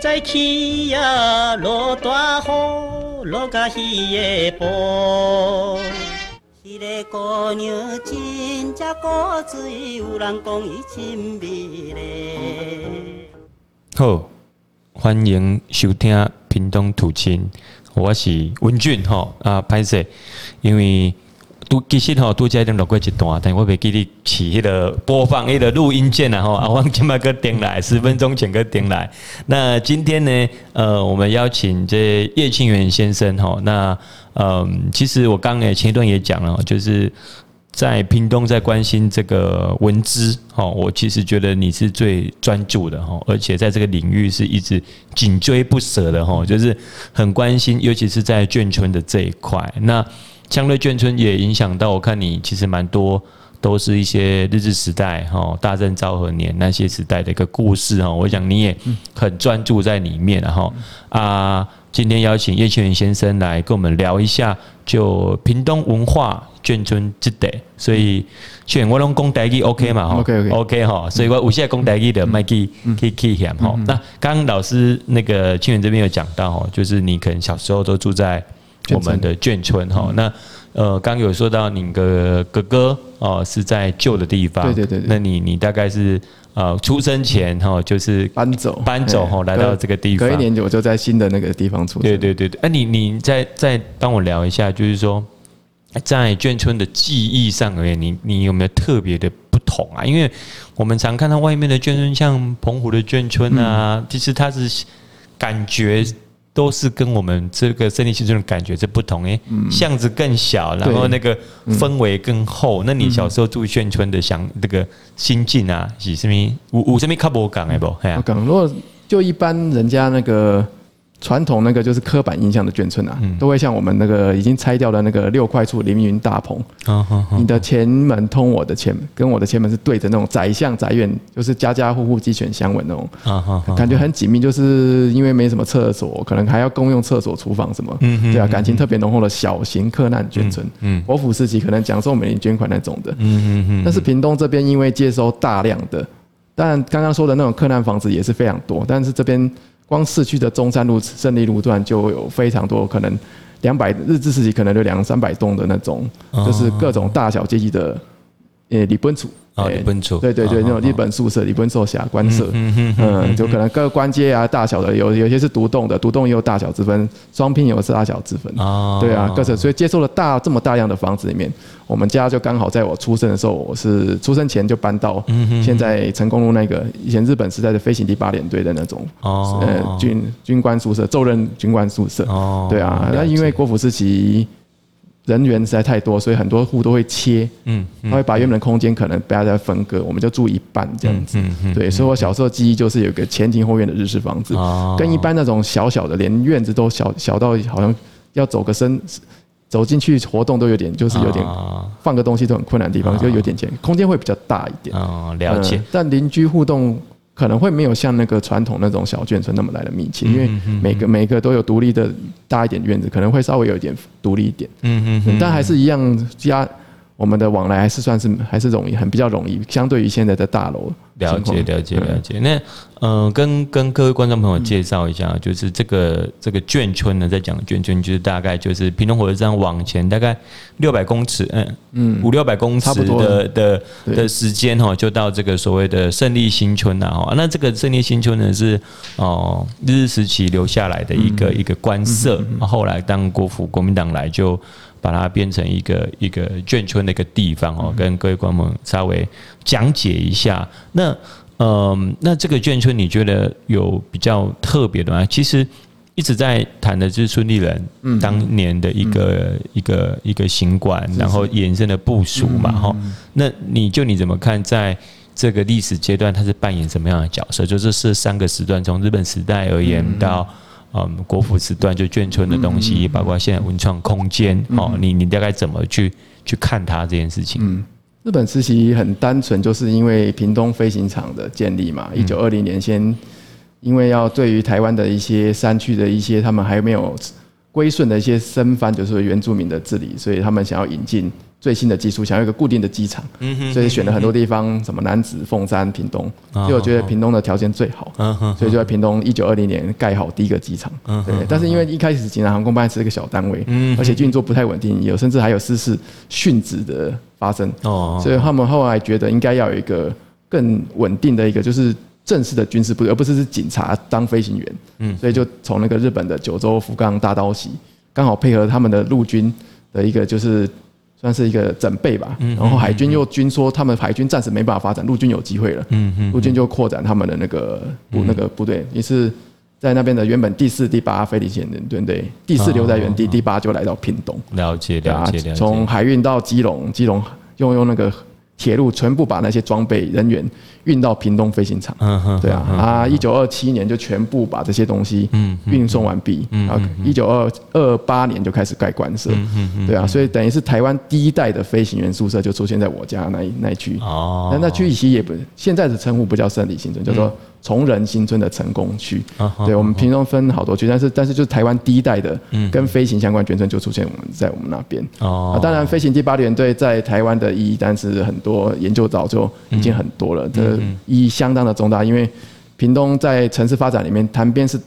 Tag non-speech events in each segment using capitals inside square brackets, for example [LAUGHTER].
在起呀，落大雨，落甲稀个布。迄个姑娘真正古锥，有人讲伊真美丽。好，欢迎收听屏东土亲，我是文俊吼啊，歹势，因为。都其实吼，拄才已经录过一段，但我袂记你起迄个播放迄个录音键啦吼。啊，我今麦个点来，十分钟前个点来。那今天呢，呃，我们邀请这叶庆元先生吼。那嗯，其实我刚诶前一段也讲了，就是在屏东在关心这个文资吼，我其实觉得你是最专注的吼，而且在这个领域是一直紧追不舍的吼，就是很关心，尤其是在眷村的这一块。那相对眷村也影响到，我看你其实蛮多都是一些日治时代哈、大正昭和年那些时代的一个故事哈。我想你也很专注在里面，然后啊，今天邀请叶庆元先生来跟我们聊一下，就屏东文化眷村这代。所以庆元我拢讲台语 OK 嘛哈？OK OK OK 哈。所以我有些讲台语的麦记可以可以讲哈。那刚刚老师那个庆元这边有讲到哈，就是你可能小时候都住在。我们的眷村哈，那呃，刚有说到你的哥哥哦是在旧的地方，对对对，对，那你你大概是呃出生前哈就是搬走搬走哈来到这个地方，隔一年我就在新的那个地方出生。对对对对，哎，你你再再帮我聊一下，就是说在眷村的记忆上而言，你你有没有特别的不同啊？因为我们常看到外面的眷村，像澎湖的眷村啊，其实它是感觉。都是跟我们这个胜利新村的感觉是不同诶，巷子更小，然后那个氛围更厚。那你小时候住眷村的想那个心境啊，是什么？有有什么较无共诶不？我讲，如果就一般人家那个。传统那个就是刻板印象的眷村啊，都会像我们那个已经拆掉的那个六块厝凌云大棚。你的前门通我的前门，跟我的前门是对着那种宅巷宅院，就是家家户户鸡犬相闻那种，感觉很紧密。就是因为没什么厕所，可能还要共用厕所、厨房什么，对啊，感情特别浓厚的小型客难眷村。国府时期可能讲授每年捐款那种的。但是屏东这边因为接收大量的，当然刚刚说的那种客难房子也是非常多，但是这边。光市区的中山路、胜利路段就有非常多，可能两百日治时期可能就两三百栋的那种，就是各种大小阶级的，呃，里本厝。啊，日本厝，对对对，那种日本宿舍、日本宿舍、官舍，嗯，就可能各个官阶啊、大小的，有有些是独栋的，独栋也有大小之分，双拼也有是大小之分，啊，对啊，各种，所以接受了大这么大量的房子里面，我们家就刚好在我出生的时候，我是出生前就搬到现在成功路那个以前日本时代的飞行第八联队的那种，呃，军军官宿舍，就任军官宿舍，对啊，那因为国府时期。人员实在太多，所以很多户都会切，嗯，他会把原本的空间可能不要再分割，我们就住一半这样子，对，所以我小时候记忆就是有个前庭后院的日式房子，跟一般那种小小的，连院子都小小到好像要走个身，走进去活动都有点，就是有点放个东西都很困难的地方，就有点钱，空间会比较大一点，哦，了解，但邻居互动。可能会没有像那个传统那种小眷村那么来的密切，因为每个每个都有独立的大一点院子，可能会稍微有一点独立一点。嗯嗯，但还是一样家。我们的往来还是算是还是容易，很比较容易，相对于现在的大楼。了解了解了解。那嗯、呃，跟跟各位观众朋友介绍一下，就是这个这个眷村呢，在讲眷村，就是大概就是平东火车站往前大概六百公尺，嗯嗯，五六百公尺的的的时间哈，就到这个所谓的胜利新村了哈。那这个胜利新村呢，是哦日治时期留下来的一个一个官舍，后来当国府国民党来就。把它变成一个一个眷村的一个地方哦，跟各位观众稍微讲解一下。那嗯，那这个眷村你觉得有比较特别的吗？其实一直在谈的就是孙立人当年的一个一个一个行馆，然后延伸的部署嘛哈。那你就你怎么看，在这个历史阶段，它是扮演什么样的角色？就是这三个时段，从日本时代而言到。嗯，国府时段就眷村的东西，包括现在文创空间，哦，你你大概怎么去去看它这件事情？嗯，日本时期很单纯，就是因为屏东飞行场的建立嘛，一九二零年先，因为要对于台湾的一些山区的一些，他们还没有归顺的一些生番，就是原住民的治理，所以他们想要引进最新的技术，想要一个固定的机场，所以选了很多地方，什么南子、凤山、屏东，所以我觉得屏东的条件最好，所以就在屏东一九二零年盖好第一个机场。对，但是因为一开始济南航空班是一个小单位，而且运作不太稳定，有甚至还有失事殉职的发生，所以他们后来觉得应该要有一个更稳定的一个，就是。正式的军事部队，而不是是警察当飞行员，嗯，所以就从那个日本的九州福冈大刀袭，刚好配合他们的陆军的一个就是算是一个整备吧，然后海军又军说他们海军暂时没办法发展，陆军有机会了，嗯嗯，陆军就扩展他们的那个部那个部队，于是在那边的原本第四、第八飞行线的对对，第四留在原地，第八就来到屏东，了解了解了解，从海运到基隆，基隆用用那个。铁路全部把那些装备人员运到屏东飞行场，对啊，啊，一九二七年就全部把这些东西运送完毕，然后一九二二八年就开始盖官舍，对啊，所以等于是台湾第一代的飞行员宿舍就出现在我家那一那一区，那那区其实也不现在的称呼不叫胜利新村，叫做。崇仁新村的成功区，对，我们屏东分好多区，但是但是就是台湾第一代的跟飞行相关眷村就出现我们在我们那边。哦，当然飞行第八联队在台湾的意义，但是很多研究早就已经很多了，这意义相当的重大，因为屏东在城市发展里面，潭边是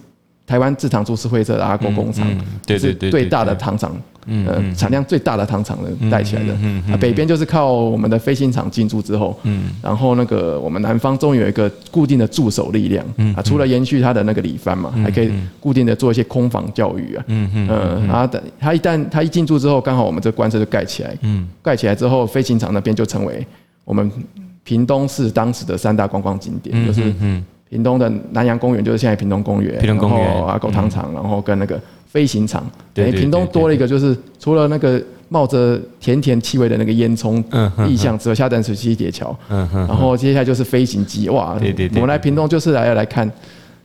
台湾制糖株式会社的阿公工厂，对对对，最大的糖厂。嗯，产量最大的糖厂的带起来的，啊，北边就是靠我们的飞行厂进驻之后，嗯，然后那个我们南方终于有一个固定的驻守力量，嗯，啊，除了延续它的那个里番嘛，还可以固定的做一些空防教育啊，嗯嗯，然后等它一旦它一进驻之后，刚好我们这官舍就盖起来，嗯，盖起来之后，飞行场那边就成为我们屏东市当时的三大观光景点，就是屏东的南洋公园，就是现在屏东公园，屏东公园，阿狗糖厂，然后跟那个。飞行场，等于屏东多了一个，就是除了那个冒着甜甜气味的那个烟囱意象之外，下淡水溪铁桥，然后接下来就是飞行机，哇，对对我们来屏东就是来来看，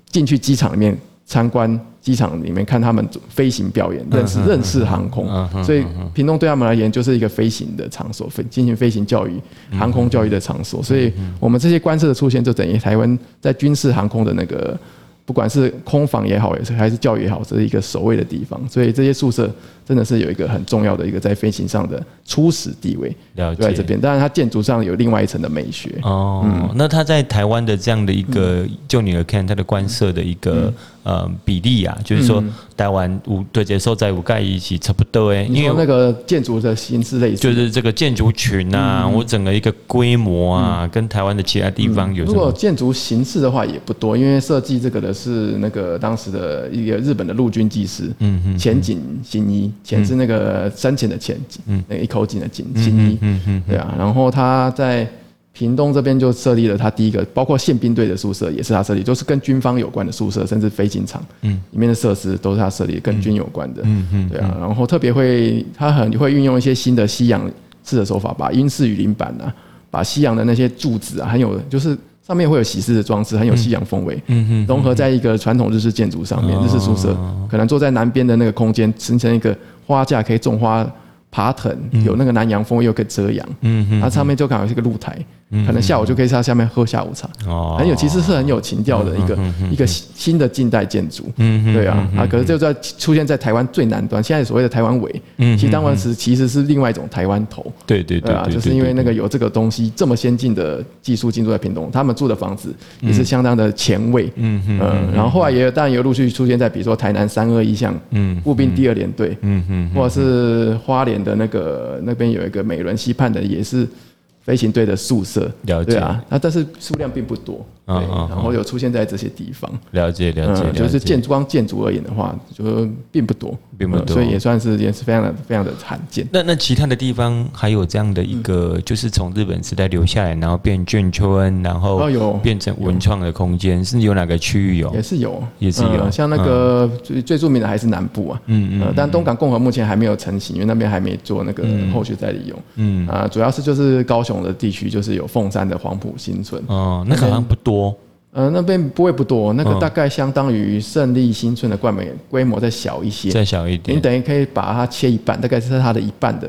进去机场里面参观机场里面看他们飞行表演，认识认识航空，所以屏东对他们而言就是一个飞行的场所，飞进行飞行教育、航空教育的场所，所以我们这些官舍的出现，就等于台湾在军事航空的那个。不管是空防也好，也是还是教育也好，这是一个守卫的地方，所以这些宿舍真的是有一个很重要的一个在飞行上的初始地位，就在这边。当然，它建筑上有另外一层的美学。哦，嗯、那它在台湾的这样的一个，就你来看它的官设的一个呃比例啊，就是说台湾五对接受在五盖一起差不多诶，因为那个建筑的形式类似，就是这个建筑群啊，我整个一个规模啊，跟台湾的其他地方有。如果建筑形式的话也不多，因为设计这个的。是那个当时的一个日本的陆军技师，嗯嗯，浅井新一，浅是那个深浅的浅，嗯，那一口井的井，嗯嗯，对啊，然后他在屏东这边就设立了他第一个，包括宪兵队的宿舍也是他设立，就是跟军方有关的宿舍，甚至飞行场，嗯，里面的设施都是他设立，跟军有关的，嗯嗯，对啊，然后特别会他很会运用一些新的西洋式的手法，把英式雨林板啊，把西洋的那些柱子啊，很有就是。上面会有喜事的装饰，很有西洋风味，融合在一个传统日式建筑上面。日式宿舍可能坐在南边的那个空间，形成一个花架，可以种花、爬藤，有那个南洋风，又可以遮阳。它上面就刚好是一个露台。可能下午就可以在下面喝下午茶，很有，其实是很有情调的一个一个新的近代建筑，对啊，啊，可是就在出现在台湾最南端，现在所谓的台湾尾，其实当时其实是另外一种台湾头，对对对啊，就是因为那个有这个东西这么先进的技术进驻在屏东，他们住的房子也是相当的前卫，嗯嗯，然后后来也当然也陆续出现在比如说台南三二一巷，嗯，步兵第二联队，嗯嗯，或者是花莲的那个那边有一个美仑溪畔的也是。飞行队的宿舍，了解啊，那但是数量并不多。对，然后有出现在这些地方。了解了解，就是建筑光建筑而言的话，就并不多，并不多，所以也算是也是非常的非常的罕见。那那其他的地方还有这样的一个，就是从日本时代留下来，然后变眷村，然后有变成文创的空间，是有哪个区域有？也是有，也是有。像那个最最著名的还是南部啊，嗯嗯，但东港共和目前还没有成型，因为那边还没做那个后续再利用。嗯啊，主要是就是高雄的地区，就是有凤山的黄埔新村。哦，那个好像不多。呃，那边不会不多，那个大概相当于胜利新村的冠美，规模再小一些，再小一点。你等于可以把它切一半，大概是它的一半的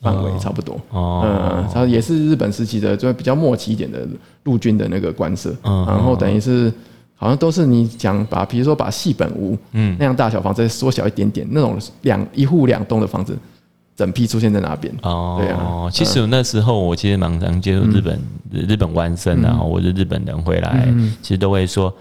范围，差不多。哦，嗯，它也是日本时期的，就比较末期一点的陆军的那个官舍。嗯，然后等于是好像都是你讲把，比如说把细本屋，嗯，那样大小房子缩小一点点，那种两一户两栋的房子，整批出现在哪边。哦，对啊。其实那时候我其实蛮常接触日本、嗯、日本湾生的，或者日本人回来，嗯、其实都会说。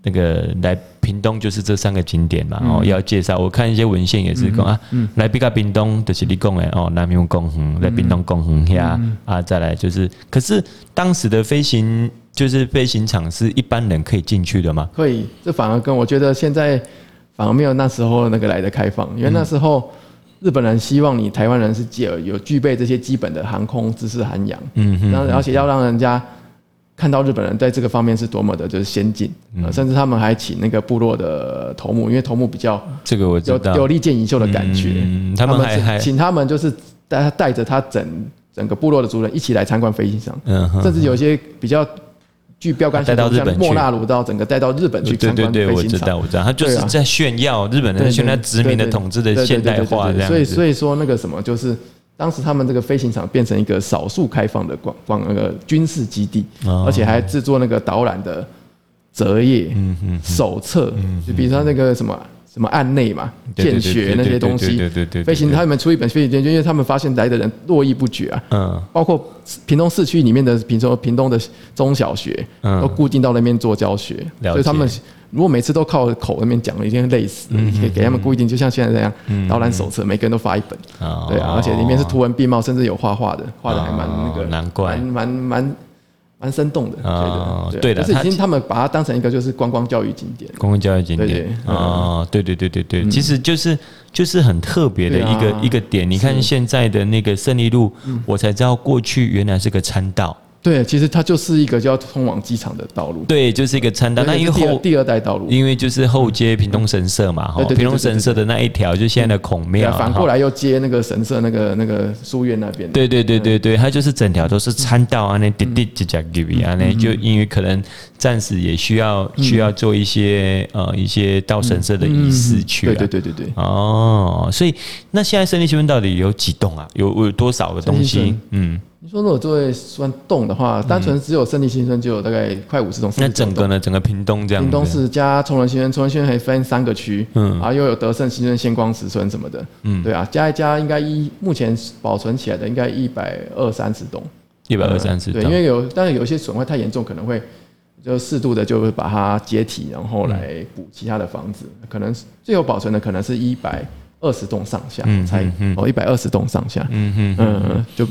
那个来屏东就是这三个景点嘛，哦，要介绍。我看一些文献也是讲啊，来比较屏东就是你讲的哦，南宫公园，来屏东公园下啊，再来就是，可是当时的飞行就是飞行场是一般人可以进去的吗？可以，这反而跟我觉得现在反而没有那时候那个来的开放，因为那时候日本人希望你台湾人是有有具备这些基本的航空知识涵养，嗯哼，然后而且要让人家。看到日本人在这个方面是多么的就是先进，甚至他们还请那个部落的头目，因为头目比较这个我有有利剑银秀的感觉，他们还请他们就是带他带着他整整个部落的族人一起来参观飞机场，甚至有些比较具标杆赛道，像莫纳鲁到整个带到日本去参观飞行场。对对对，我知道我知道，他就是在炫耀日本人现在殖民的统治的现代化这样。所以所以说那个什么就是。当时他们这个飞行场变成一个少数开放的广广那个军事基地，而且还制作那个导览的折页、手册，就比如说那个什么什么案内嘛、见学那些东西。飞行他们出一本飞行证，因为他们发现来的人络绎不绝啊。嗯，包括屏东市区里面的，比如说屏东的中小学，都固定到那边做教学，所以他们。如果每次都靠口那边讲，一定会累死。可以给他们固定，就像现在这样，导览手册，每个人都发一本。对啊，而且里面是图文并茂，甚至有画画的，画的还蛮那个，难怪，蛮蛮蛮蛮生动的。对的，对的。就是已经他们把它当成一个就是观光教育景点。观光教育景点。啊，对对对对对，其实就是就是很特别的一个一个点。你看现在的那个胜利路，我才知道过去原来是个餐道。对，其实它就是一个叫通往机场的道路。对，就是一个餐道。那因为后第二代道路，因为就是后接屏东神社嘛，哈，屏东神社的那一条，就现在的孔庙。反过来又接那个神社，那个那个书院那边。对对对对对，它就是整条都是餐道啊，那滴滴就叫 give 啊，那就因为可能暂时也需要需要做一些呃一些到神社的仪式去。对对对对对。哦，所以那现在胜利新村到底有几栋啊？有有多少个东西？嗯。你说如果作为算栋的话，单纯只有胜利新村就有大概快五十栋。那整个呢？整个屏东这样？屏东市加崇仁新村，崇仁新村还分三个区，嗯，然后又有德胜新村、仙光石村什么的，嗯，对啊，加一加应该一目前保存起来的应该一百二三十栋，一百二三十栋。对，因为有，但是有些损坏太严重，可能会就适度的就会把它解体，然后来补其他的房子。可能最有保存的可能是一百二十栋上下，嗯才哦一百二十栋上下，嗯嗯嗯，就。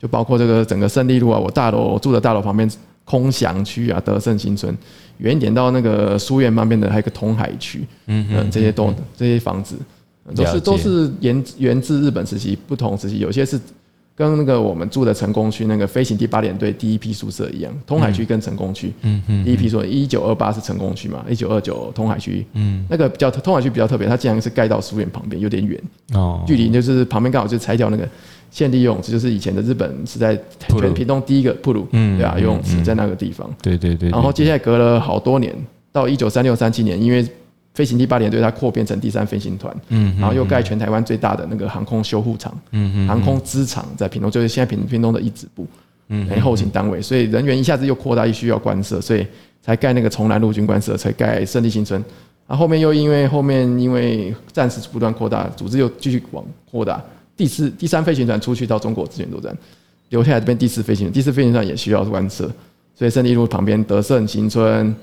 就包括这个整个胜利路啊，我大楼我住的大楼旁边空祥区啊，德胜新村，远一点到那个书院旁边的还有一个通海区，嗯嗯，这些都这些房子都是都是源源自日本时期不同时期，有些是跟那个我们住的成功区那个飞行第八联队第一批宿舍一样，通海区跟成功区，嗯嗯，第一批说一九二八是成功区嘛，一九二九通海区，嗯，那个比较通海区比较特别，它竟然是盖到书院旁边，有点远哦，距离就是旁边刚好就拆掉那个。现地游泳池就是以前的日本是在全屏东第一个铺路，嗯，对啊，游泳池在那个地方，对对对。然后接下来隔了好多年，到一九三六三七年，因为飞行第八联队它扩编成第三飞行团，嗯，然后又盖全台湾最大的那个航空修护厂，嗯嗯，航空支厂在屏东，就是现在屏屏东的一指部，嗯，后勤单位，所以人员一下子又扩大，又需要官舍，所以才盖那个崇南陆军官舍，才盖胜利新村。然后后面又因为后面因为战事不断扩大，组织又继续往扩大。第四、第三飞行团出去到中国支援作战，留下来这边第四飞行，第四飞行团也需要观测，所以胜利路旁边德胜新村、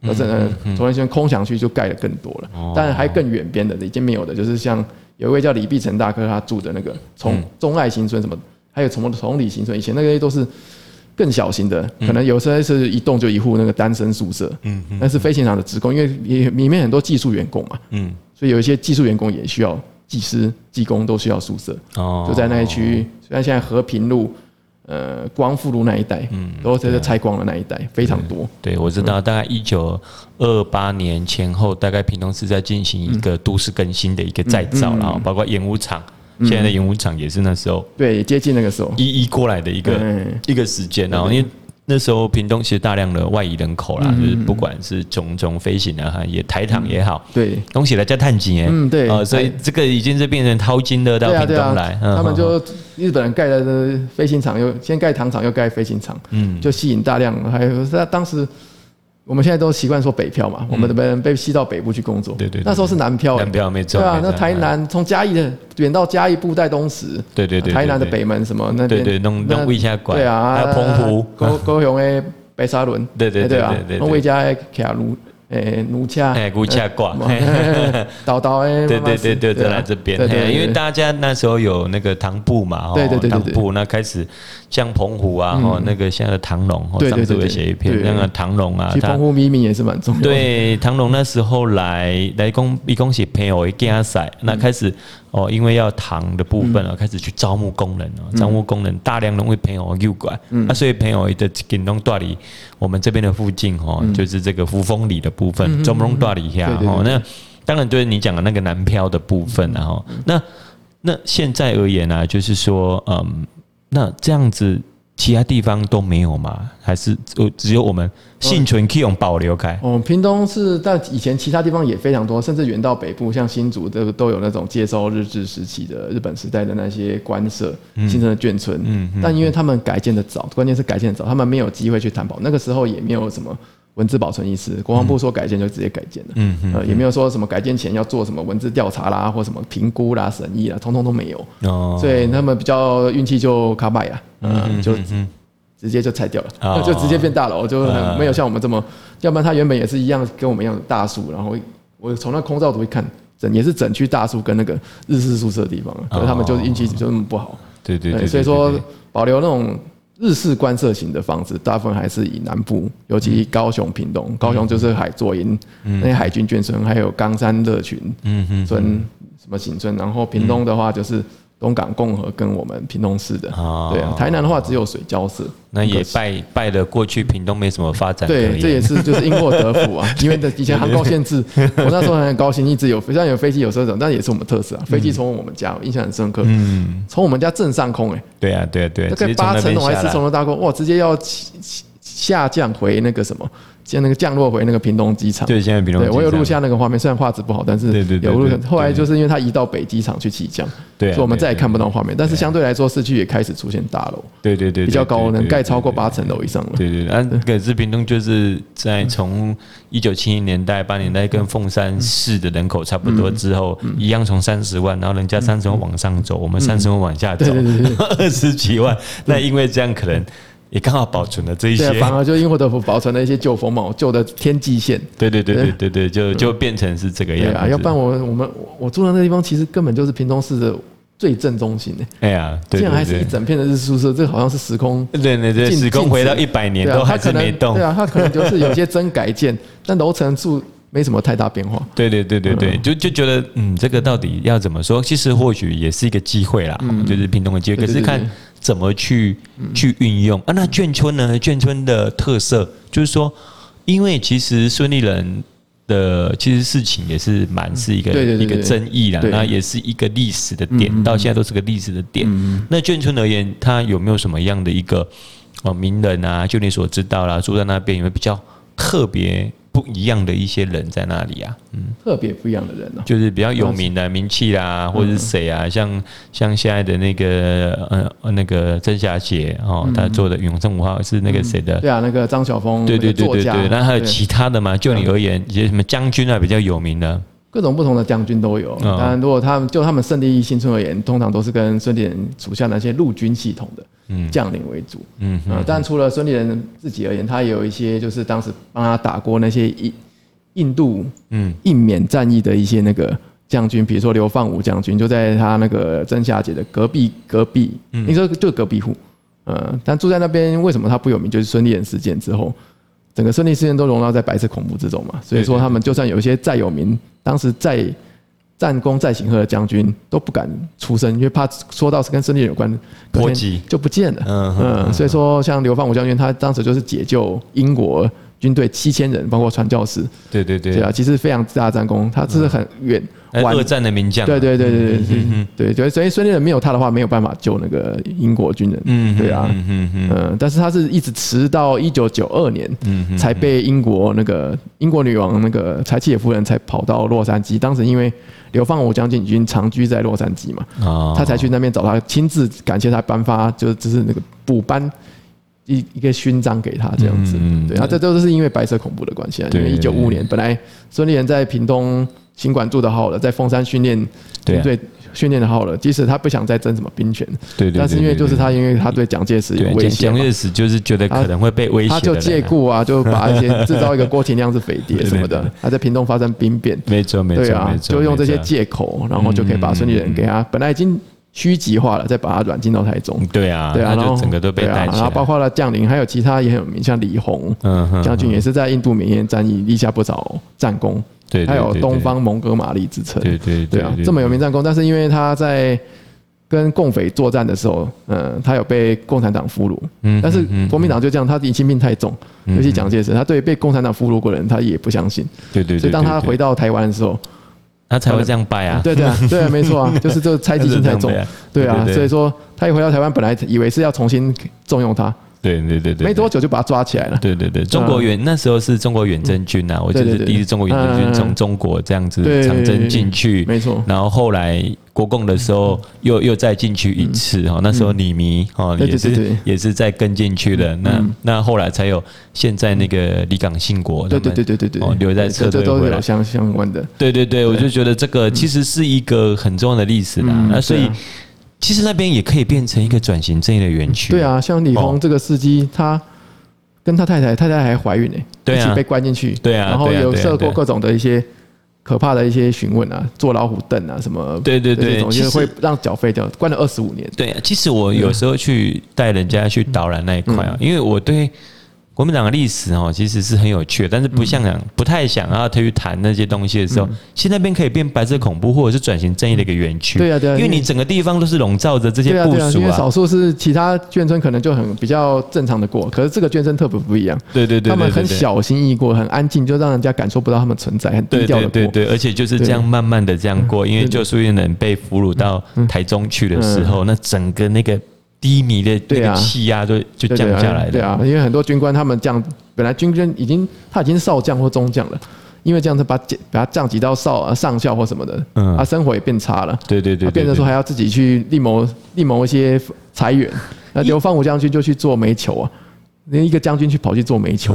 德胜呃崇仁新村空想区就盖的更多了，当然还更远边的已经没有的，就是像有一位叫李碧成大哥他住的那个从中爱新村什么，还有什么崇礼新村，以前那些都是更小型的，可能有时候是一栋就一户那个单身宿舍，嗯，但是飞行场的职工，因为里里面很多技术员工嘛，嗯，所以有一些技术员工也需要。技师、技工都需要宿舍，就在那一区。虽然现在和平路、呃光复路那一带，嗯，都在这拆光了那一带，非常多。对，我知道，大概一九二八年前后，大概屏东是在进行一个都市更新的一个再造，然后包括演武场，现在的演武场也是那时候，对，接近那个时候。一一过来的一个一个时间，然后因为。那时候屏东其实大量的外移人口啦，就是不管是种种飞行啊，哈，也台糖也好，对，东西来加探金，嗯，对，啊，所以这个已经是变成淘金的到屏东来，他们就日本人盖的飞行场，又先盖糖厂，又盖飞行场，嗯，就吸引大量，还有在当时我们现在都习惯说北漂嘛，我们的人被吸到北部去工作。对对，那时候是南漂。南漂没错。对啊，那台南从嘉义的远到嘉义布袋东石。对对对。台南的北门什么那边？对对，弄弄魏家馆。对啊，还有澎湖、高高雄的白沙仑。[LAUGHS] 对对对啊，弄魏家的卡路。诶，奴家，诶，奴家挂，[LAUGHS] [LAUGHS] 叨叨诶，对对对对，都来这边，因为大家那时候有那个唐布嘛，对对对，唐布那开始像澎湖啊，哦，那个现在的唐龙，上次我写一篇那个唐龙啊，其实澎湖秘密也是蛮重要。对，唐龙那时候来来恭，一共写朋友一家赛，那开始。哦，因为要糖的部分啊，开始去招募工人哦，招募工人，大量的为朋友诱拐，那，所以朋友的景东大理，我们这边的附近哦，就是这个扶风里的部分，中东大理下哦，那当然就是你讲的那个南漂的部分然后，那那现在而言呢，就是说，嗯，那这样子。其他地方都没有吗？还是呃只有我们幸存可以用保留开？哦，屏东是，但以前其他地方也非常多，甚至远到北部，像新竹都都有那种接收日治时期的日本时代的那些官舍形成的眷村。嗯，但因为他们改建的早，关键是改建的早，他们没有机会去谈保。那个时候也没有什么。文字保存意思，国防部说改建就直接改建了，嗯嗯，呃，也没有说什么改建前要做什么文字调查啦，或什么评估啦、审议啦，通通都没有。哦，所以他们比较运气就卡败啊，嗯，就直接就拆掉了，就直接变大楼，就没有像我们这么，要不然它原本也是一样跟我们一样的大树，然后我从那空照图一看，整也是整区大树跟那个日式宿舍的地方，可是他们就是运气就那么不好，对对对，所以说保留那种。日式官舍型的房子，大部分还是以南部，尤其高雄、屏东。高雄就是海作营那些海军眷村，还有冈山乐群村什么新村。然后屏东的话就是。东港共和跟我们屏东市的，对啊，台南的话只有水交社，那也拜拜了过去屏东没什么发展。对，这也是 [LAUGHS] 就是因祸得福啊，因为的以前航高限制，[LAUGHS] 我那时候很高兴，一直有虽然有飞机有车种，但也是我们特色啊，飞机从我们家，印象很深刻，嗯，从我们家正上空，哎，对啊，对啊，对，大概八层楼还是十层楼大空，哇，直接要下降回那个什么。现在那个降落回那个屏东机场，对，现在屏东。对，我有录下那个画面，虽然画质不好，但是有录。后来就是因为它移到北机场去起降，对，所以我们再也看不到画面。但是相对来说，市区也开始出现大楼，对对对，比较高，能盖超过八层楼以上了。对对，那可是屏东就是在从一九七零年代、八年代跟凤山市的人口差不多之后，一样从三十万，然后人家三十万往上走，我们三十万往下走，[LAUGHS] 二十几万。那因为这样可能。也刚好保存了这一些，反而就因祸得福保存了一些旧风貌、旧的天际线。对对对对对对，就就变成是这个样子。啊，要不然我我们我住的那地方其实根本就是屏东市的最正中心的。哎呀，竟然还是一整片的日式宿舍，这好像是时空。对对对，时空回到一百年都还是没动。对啊，它可能就是有些真改建，[LAUGHS] 但楼层数没什么太大变化。对对对对对，就就觉得嗯，这个到底要怎么说？其实或许也是一个机会啦，就是屏东的机会。可是看。怎么去去运用啊？那眷村呢？眷村的特色就是说，因为其实孙立人的其实事情也是蛮是一个一个争议啦，那也是一个历史的点，到现在都是个历史的点。那眷村而言，它有没有什么样的一个哦名人啊？就你所知道啦，住在那边有没有比较特别？不一样的一些人在那里啊，嗯，特别不一样的人呢，就是比较有名的名气啦，或者是谁啊，像像现在的那个呃那个曾霞姐哦，她做的《永生五号》是那个谁的？对啊，那个张晓峰，对对对对对。那还有其他的吗？就你而言，一些什么将军啊比较有名的？各种不同的将军都有。当然，如果他们就他们胜利新村而言，通常都是跟孙立人属下那些陆军系统的。将领为主，嗯，啊，但除了孙立人自己而言，他也有一些就是当时帮他打过那些印印度、嗯，印缅战役的一些那个将军，比如说刘放武将军，就在他那个曾霞姐的隔壁隔壁，你说就隔壁户，呃，但住在那边，为什么他不有名？就是孙立人事件之后，整个孙立事件都笼罩在白色恐怖之中嘛，所以说他们就算有一些再有名，当时在。战功再显赫的将军都不敢出声，因为怕说到是跟孙立人有关，就不见了。嗯嗯，所以说像刘放武将军，他当时就是解救英国军队七千人，包括传教士。对对对，对啊，其实非常大的战功，他这是很远。二战的名将。对对对对对对对，所以孙立人没有他的话，没有办法救那个英国军人。嗯，对啊，嗯嗯，但是他是一直迟到一九九二年，才被英国那个英国女王那个柴契尔夫人才跑到洛杉矶，当时因为。刘放武将军已经长居在洛杉矶嘛，他才去那边找他，亲自感谢他颁发，就是只是那个补颁一一个勋章给他这样子。嗯，对，那这都是因为白色恐怖的关系啊。因为一九五五年本来孙立人在屏东新馆住的好了，在凤山训练军队。训练的好了，即使他不想再争什么兵权，对对，但是因为就是他，因为他对蒋介石有威胁，蒋介石就是觉得可能会被威胁，他就借故啊，就把一些制造一个郭廷亮是匪谍 [LAUGHS] 什么的，他在屏东发生兵变，没错没错，对啊，就用这些借口，然后就可以把孙立人给他本来已经虚极化了，再把他软禁到台中，对啊，对啊，然后整个都被带起来，然后包括了将领，还有其他也很有名，像李鸿将军也是在印度缅甸战役立下不少战功。对，还有东方蒙哥马利之称，对对对啊，这么有名战功，但是因为他在跟共匪作战的时候，嗯，他有被共产党俘虏，嗯，但是国民党就这样，他疑心病太重，尤其蒋介石，他对被共产党俘虏过的人，他也不相信，对对，所以当他回到台湾的时候，他才会这样拜啊，对对啊，对啊，[LAUGHS] 没错啊，就是这个猜忌心太重，对啊，所以说他一回到台湾，本来以为是要重新重用他。对对对对，没多久就把他抓起来了。对对对，中国远那时候是中国远征军啊，我记得第一次中国远征军从中国这样子长征进去，没错。然后后来国共的时候又又再进去一次哈，那时候李弥哦也是也是再跟进去了。那那后来才有现在那个李港信国，对对对对对对，留在撤退回来相相关的。对对对，我就觉得这个其实是一个很重要的历史啦。那所以。其实那边也可以变成一个转型正义的园区。对啊，像李峰这个司机，他跟他太太，太太还怀孕呢，一起被关进去。对啊，然后有受过各种的一些可怕的一些询问啊，坐老虎凳啊什么。对对对，其实会让脚废掉，关了二十五年。对啊，其实我有时候去带人家去导览那一块啊，因为我对。国民党的历史哦，其实是很有趣的，但是不像讲不太想要去谈那些东西的时候，其实那边可以变白色恐怖或者是转型正义的一个园区。对啊，对啊，因为你整个地方都是笼罩着这些部署啊。因为少数是其他眷村可能就很比较正常的过，可是这个眷村特别不一样。对对对，他们很小心翼翼过，很安静，就让人家感受不到他们存在，很低调的过。对对对，而且就是这样慢慢的这样过，因为就苏联人被俘虏到台中去的时候，那整个那个。低迷的那个气压都就降下来了。对啊，因为很多军官他们降，本来军官已经他已经少将或中将了，因为这样子把把他降级到少上校或什么的，嗯，啊，生活也变差了。对对对，变成说还要自己去另谋另谋一些裁员。那刘方武将军就去做煤球啊。那一个将军去跑去做煤球，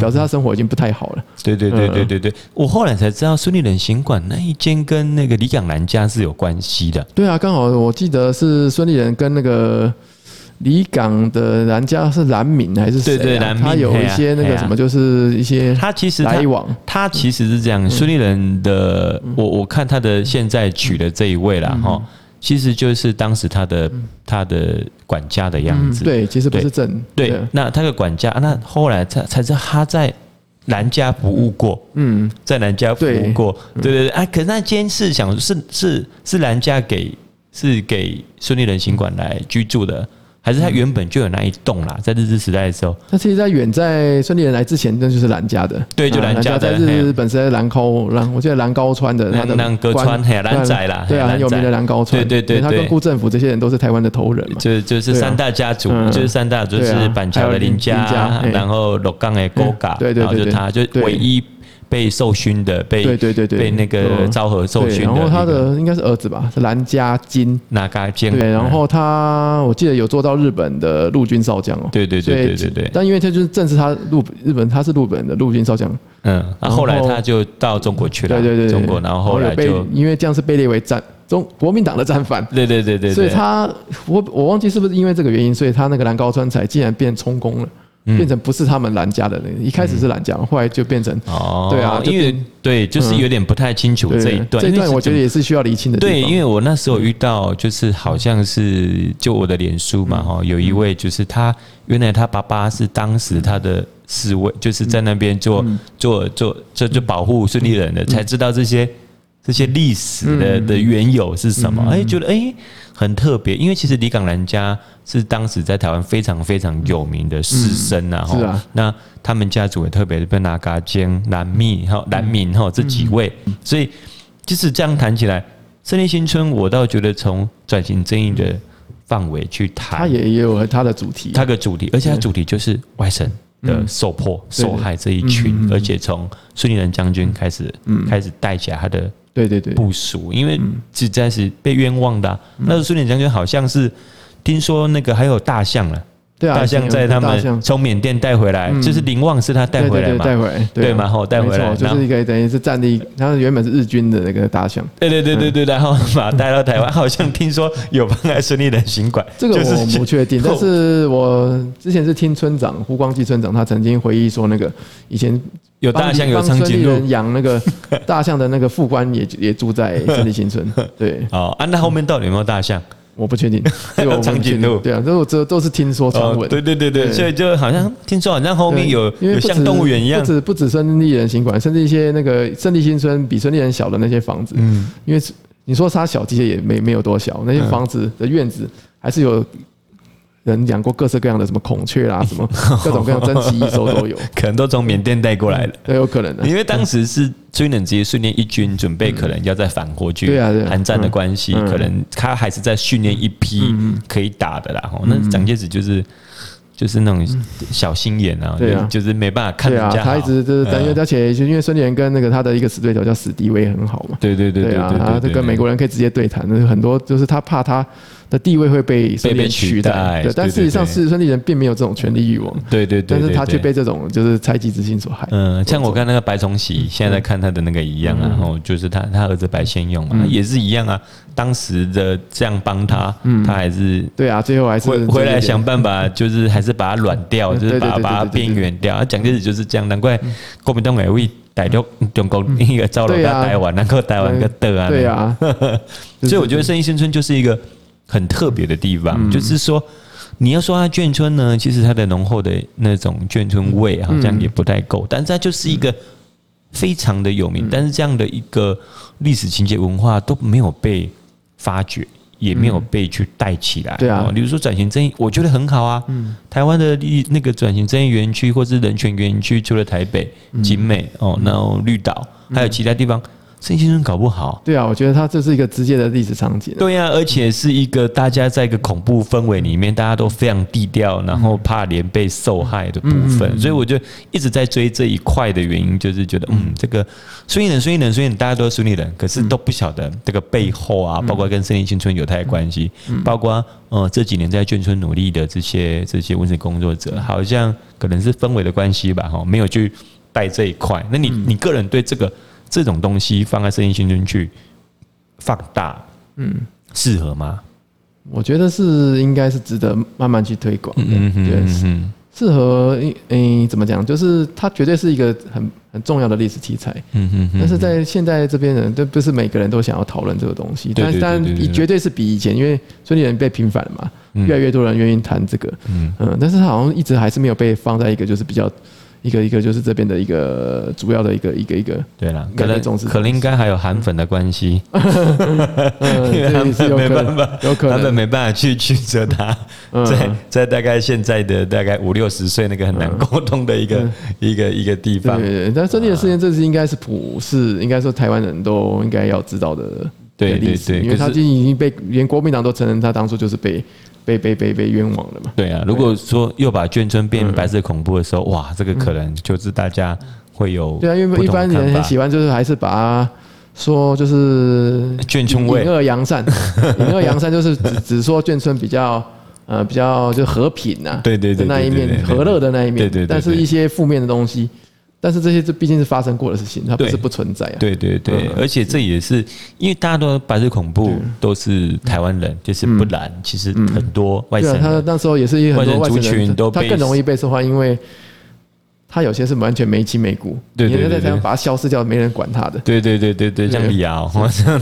表示他生活已经不太好了。对对对对对对，我后来才知道孙立人行馆那一间跟那个李港兰家是有关系的。对啊，刚好我记得是孙立人跟那个李港的兰家是兰敏还是谁？对对。他有一些那个什么，就是一些他其实来往，他其实是这样。孙立人的，我我看他的现在娶的这一位啦哈。其实就是当时他的他的管家的样子，对，其实不是正对。那他的管家，那后来才才知道他在兰家服务过，嗯，在兰家服务过，对对对，啊，可是那间是想是是是兰家给是给孙立人行馆来居住的。还是他原本就有那一栋啦，在日治时代的时候。他其实，在远在孙立人来之前，那就是兰家的。对，就兰家。在日本是在兰高兰，我记得兰高川的他的兰高川，嘿，兰仔啦，对啊，很有名的兰高川。对对对，他跟顾政府这些人都是台湾的头人嘛。就就是三大家族，就是三大就是板桥的林家，然后鹿港的高嘎，对对对，然后就他就唯一。被受勋的，被对对对对，被那个昭和受勋的，然后他的应该是儿子吧，是蓝家金，哪家金？对，然后他我记得有做到日本的陆军少将哦，对对对对对对。但因为他就是正是他陆日本，他是日本的陆军少将，嗯，那后来他就到中国去了，对对对，中国，然后后来就因为这样是被列为战中国民党的战犯，对对对对，所以他我我忘记是不是因为这个原因，所以他那个蓝高川才竟然变充公了。变成不是他们兰家的人，一开始是兰家，后来就变成哦，对啊，因为对，就是有点不太清楚这一段，这一段我觉得也是需要厘清的。对，因为我那时候遇到，就是好像是就我的脸书嘛，哈，有一位就是他原来他爸爸是当时他的侍卫，就是在那边做做做就就保护孙立人的，才知道这些这些历史的的缘由是什么，哎，觉得哎。很特别，因为其实李港兰家是当时在台湾非常非常有名的士绅呐，哈、嗯。是啊。那他们家族也特别的被拿嘎坚、蓝密哈、蓝敏哈这几位，所以就是这样谈起来，胜利新村，我倒觉得从转型正义的范围去谈，它也也有它的主题，它的主题，而且它主题就是外省的受迫、受害这一群，而且从孙立人将军开始，开始带起来他的。对对对，部署，因为实在是被冤枉的、啊。那个孙立人将军好像是听说那个还有大象了，对啊，大象在他们从缅甸带回来，就是林旺是他带回来嘛，带回来，对嘛，后带回来，就是一个等于是战力，他原本是日军的那个大象，对对对对对，然后把他带到台湾，好像听说有帮他顺利人行馆，[LAUGHS] 这个我不确定，[LAUGHS] 但是我之前是听村长胡光记村长他曾经回忆说，那个以前有大象有长颈鹿养那个 [LAUGHS] 大象的那个副官也也住在胜利新村，对，哦，啊，那后面到底有没有大象？[LAUGHS] 我不确定，长颈鹿。对啊，这这都是听说传闻。对对对对，所以就好像听说好像后面有有像动物园一样，不止不止胜利人行馆，甚至一些那个胜利新村比胜利人小的那些房子，嗯，因为你说它小，其实也没没有多小，那些房子的院子还是有。人养过各式各样的什么孔雀啦，[LAUGHS] 什么各种各样珍奇异兽都有，[LAUGHS] 可能都从缅甸带过来的，都有可能的。因为当时是军人职业训练一军，准备可能要再返回去，对啊，韩战的关系，可能他还是在训练一批可以打的啦。那蒋介石就是就是那种小心眼啊，对啊，就是没办法看人家。他一直就是，因为而且因为孙立人跟那个他的一个死对头叫史迪威很好嘛，对对对对啊，他这跟美国人可以直接对谈，那很多就是他怕他。的地位会被孙立人取代，对，但事实上是孙立人并没有这种权利欲望，对对对，但是他却被这种就是猜忌之心所害。嗯，像我看那个白崇禧，现在在看他的那个一样啊，然后就是他他儿子白先勇嘛，也是一样啊，当时的这样帮他，他还是对啊，最后还是回回来想办法，就是还是把他软掉，就是把把他边缘掉。啊，蒋介石就是这样，难怪国民党也会逮到中国那个招了他逮完，能够逮完个的啊，对啊，[LAUGHS] 所以我觉得胜利新村就是一个。很特别的地方，就是说，你要说它眷村呢，其实它的浓厚的那种眷村味好像也不太够，但是它就是一个非常的有名，但是这样的一个历史情节文化都没有被发掘，也没有被去带起来。对啊，比如说转型正义，我觉得很好啊。台湾的那个转型正义园区或是人权园区，除了台北、景美哦，然后绿岛，还有其他地方。胜利新村搞不好，对啊，我觉得它这是一个直接的历史场景。对啊，而且是一个大家在一个恐怖氛围里面，大家都非常低调，然后怕连被受害的部分，所以我就一直在追这一块的原因，就是觉得，嗯，这个孙立人、孙立人、孙立人，大家都是孙立人，可是都不晓得这个背后啊，包括跟森林新村有太关系，包括呃这几年在眷村努力的这些这些文史工作者，好像可能是氛围的关系吧，哈，没有去带这一块。那你你个人对这个？这种东西放在生意新村去放大，嗯，适合吗？我觉得是应该是值得慢慢去推广的。嗯嗯嗯，适合，诶，怎么讲？就是它绝对是一个很很重要的历史题材。嗯嗯嗯。但是在现在这边人都不是每个人都想要讨论这个东西，但但绝对是比以前，因为孙立人被平反了嘛，越来越多人愿意谈这个。嗯嗯。但是他好像一直还是没有被放在一个就是比较。一个一个就是这边的一个主要的一个一个一个，对了，可能可能应该还有韩粉的关系，[LAUGHS] [LAUGHS] 因为韩粉没办法，有可能。韩粉没办法去曲折他，在在大概现在的大概五六十岁那个很难沟通的一个一个一个地方。对对，但胜利的事件，这是应该是普世，应该说台湾人都应该要知道的对对对，因为他已经已经被连国民党都承认他当初就是被。被被被被冤枉了嘛？对啊，如果说又把眷村变白色恐怖的时候，哇，这个可能就是大家会有对啊，因为一般人很喜欢，就是还是把它说就是眷村味，隐恶扬善，[LAUGHS] 隐恶扬善就是只只说眷村比较呃比较就和平呐，对对对，那一面和乐的那一面，对对，但是一些负面的东西。但是这些这毕竟是发生过的事情，它不是不存在啊。对对对，而且这也是因为大家都白色恐怖都是台湾人，就是不然，其实很多外省人，他那时候也是很多外省族群都他更容易被受害，因为他有些是完全没亲没故，对对对，把他消失掉，没人管他的。对对对对对，像李敖，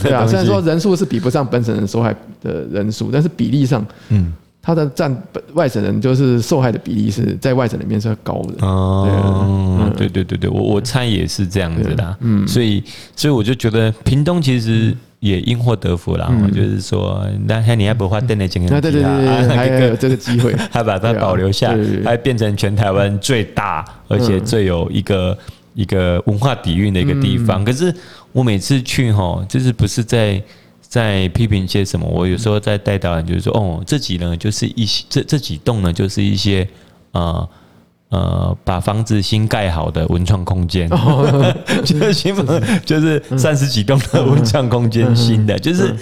对啊，[LAUGHS] 虽然说人数是比不上本省人受害的人数，但是比例上，嗯。他的占外省人就是受害的比例是在外省里面是高的。哦，对对对对，我我猜也是这样子的，嗯，所以所以我就觉得屏东其实也因祸得福了，就是说，那还你还不花电的经验，对对对对，[LAUGHS] 还有这个机会，[LAUGHS] 还把它保留下，还变成全台湾最大而且最有一个一个文化底蕴的一个地方。可是我每次去哈，就是不是在。在批评些什么？我有时候在带导演，就是说，哦，这几呢，就是一些这这几栋呢，就是一些呃呃，把房子新盖好的文创空间，[LAUGHS] 就是新房，[LAUGHS] 就是三十几栋的文创空间，新的，就是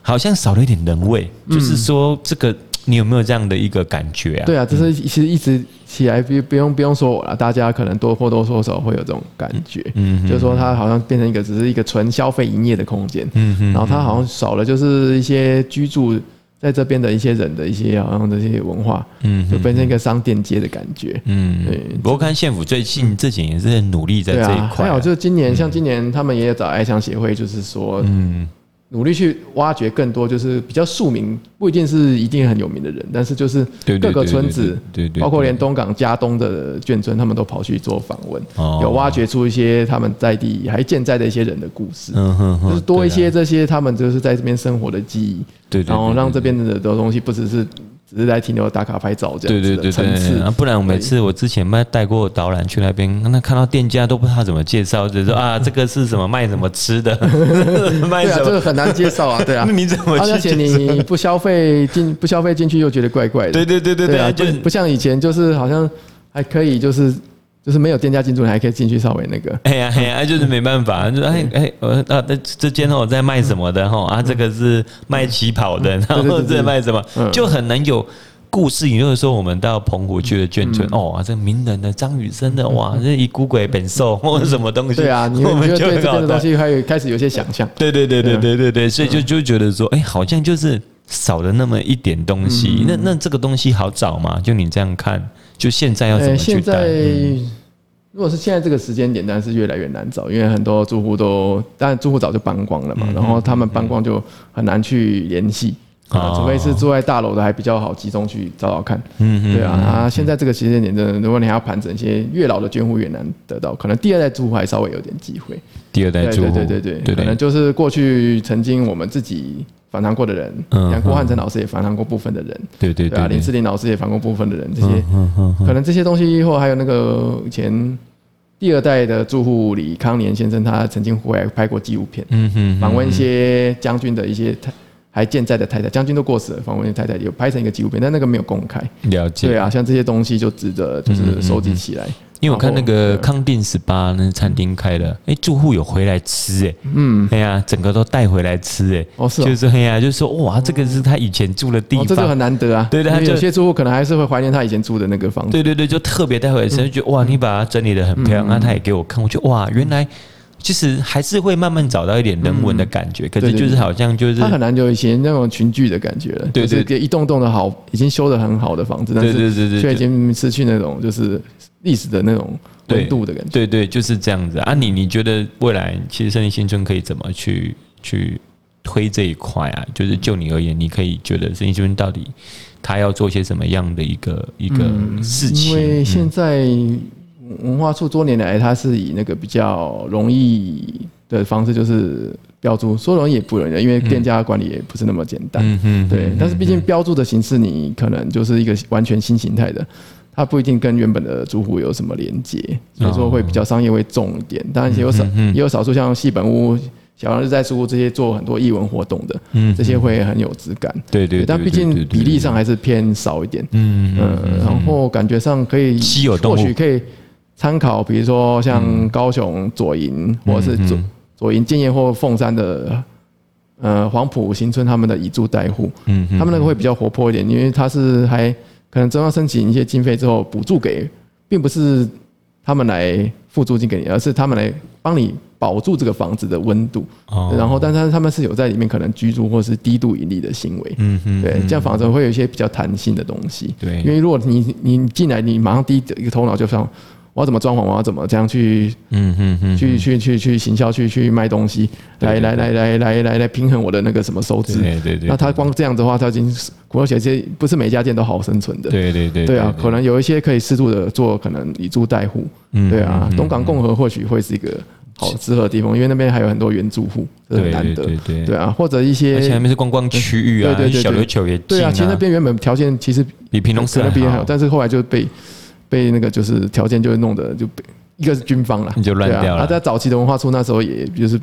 好像少了一点人味。就是说，这个你有没有这样的一个感觉啊？对啊，就是其实一直起来，不不用不用说我了，大家可能多或多或少会有这种感觉，嗯，就是说它好像变成一个只是一个纯消费营业的空间，嗯嗯，然后它好像少了就是一些居住在这边的一些人的一些好像这些文化，嗯，就变成一个商店街的感觉，嗯，对。不过看县府最近这几年是很努力在这一块，啊，还有就是今年像今年他们也有找爱乡协会，就是说，嗯。努力去挖掘更多，就是比较庶民，不一定是一定很有名的人，但是就是各个村子，对对，包括连东港加东的眷村，他们都跑去做访问，有挖掘出一些他们在地还健在的一些人的故事，就是多一些这些他们就是在这边生活的记忆，对，然后让这边的的东西不只是。只是来停留打卡拍照这样子的对对对对对，啊，不然我每次我之前卖带过导览去那边，那看到店家都不知道怎么介绍，就是说啊，这个是什么卖什么吃的，[LAUGHS] 卖什么，这个很难介绍啊，对啊，那 [LAUGHS] 你怎么？而且你不消费进不消费进去又觉得怪怪的，对对对对对啊，就不像以前就是好像还可以就是。就是没有店家进驻，你还可以进去稍微那个。[LAUGHS] 哎呀哎呀，就是没办法，[LAUGHS] 就哎哎，我啊，这这间我在卖什么的哈啊，这个是卖旗袍的，然后在卖什么，就很难有故事。也就是说，我们到澎湖去的眷村，哦，这名人的张雨生的哇，这一孤鬼本兽或者什么东西，对啊，你们觉得 [LAUGHS] 对这边的东西还有开始有些想象。对对对对对对对，所以就就觉得说，哎，好像就是少了那么一点东西。那那这个东西好找吗？就你这样看。就现在要怎么去带？现在如果是现在这个时间点，当然是越来越难找，因为很多住户都，当然住户早就搬光了嘛，然后他们搬光就很难去联系，除非是住在大楼的还比较好集中去找找看。嗯，对啊，啊，现在这个时间点，真的，如果你还要盘整一些越老的捐户越难得到，可能第二代住户还稍微有点机会。第二代住户，对对对对，可能就是过去曾经我们自己。访谈过的人，像郭汉成老师也访谈过部分的人，对对对啊，林志玲老师也访过部分的人，这些可能这些东西，或还有那个以前第二代的住户李康年先生，他曾经回来拍过纪录片，嗯哼，访问一些将军的一些太还健在的太太，将军都过世了，访问太太有拍成一个纪录片，但那个没有公开，了解，对啊，像这些东西就值得就是收集起来。因为我看那个康定十八那餐厅开了，哎，住户有回来吃，哎，嗯，哎呀，整个都带回来吃，哎，哦，是，就是哎呀，就是说，哇，这个是他以前住的地方，这就很难得啊，对对，有些住户可能还是会怀念他以前住的那个房子，对对对，就特别带回来吃，就觉得哇，你把它整理的很漂亮，那他也给我看，我觉得哇，原来其实还是会慢慢找到一点人文的感觉，可是就是好像就是他很难有以前那种群聚的感觉了，对对，一栋栋的好，已经修得很好的房子，但是却已经失去那种就是历史的那种。温度的感觉，对对，就是这样子啊。你你觉得未来其实胜利新村可以怎么去去推这一块啊？就是就你而言，你可以觉得胜利新村到底他要做些什么样的一个一个事情？因为现在文化处多年来，它是以那个比较容易的方式，就是标注，说容易也不容易，因为店家管理也不是那么简单。嗯嗯，对。但是毕竟标注的形式，你可能就是一个完全新形态的。它不一定跟原本的住户有什么连接，所以说会比较商业会重一点。当然也有少也有少数像戏本屋、小杨日在住户这些做很多艺文活动的，这些会很有质感。对对，但毕竟比例上还是偏少一点。嗯嗯，然后感觉上可以，或许可以参考，比如说像高雄左营或者是左左营建业或凤山的呃黄埔新村他们的以住代户，嗯，他们那个会比较活泼一点，因为他是还。可能中央申请一些经费之后补助给，并不是他们来付租金给你，而是他们来帮你保住这个房子的温度。然后，但是他们是有在里面可能居住或是低度盈利的行为。嗯嗯，对，这样房子会有一些比较弹性的东西。对，因为如果你你进来，你马上第一个头脑就想。我要怎么装潢？我要怎么这样去？嗯嗯嗯，去去去去行销，去去卖东西，来来来来来来来平衡我的那个什么收支。对对对。那他光这样的话，他已经而且这些不是每家店都好生存的。对对对。对啊，可能有一些可以适度的做，可能以租代户。嗯。对啊，东港共和或许会是一个好适合的地方，因为那边还有很多原住户，这很难得。对对对。对啊，或者一些。而且那边是观光区域啊，对对对，小琉球也。对啊，其实那边原本条件其实比平东市那边还好，但是后来就被。被那个就是条件就会弄得就被一个是军方了，你就乱掉了。啊，在早期的文化处那时候，也就是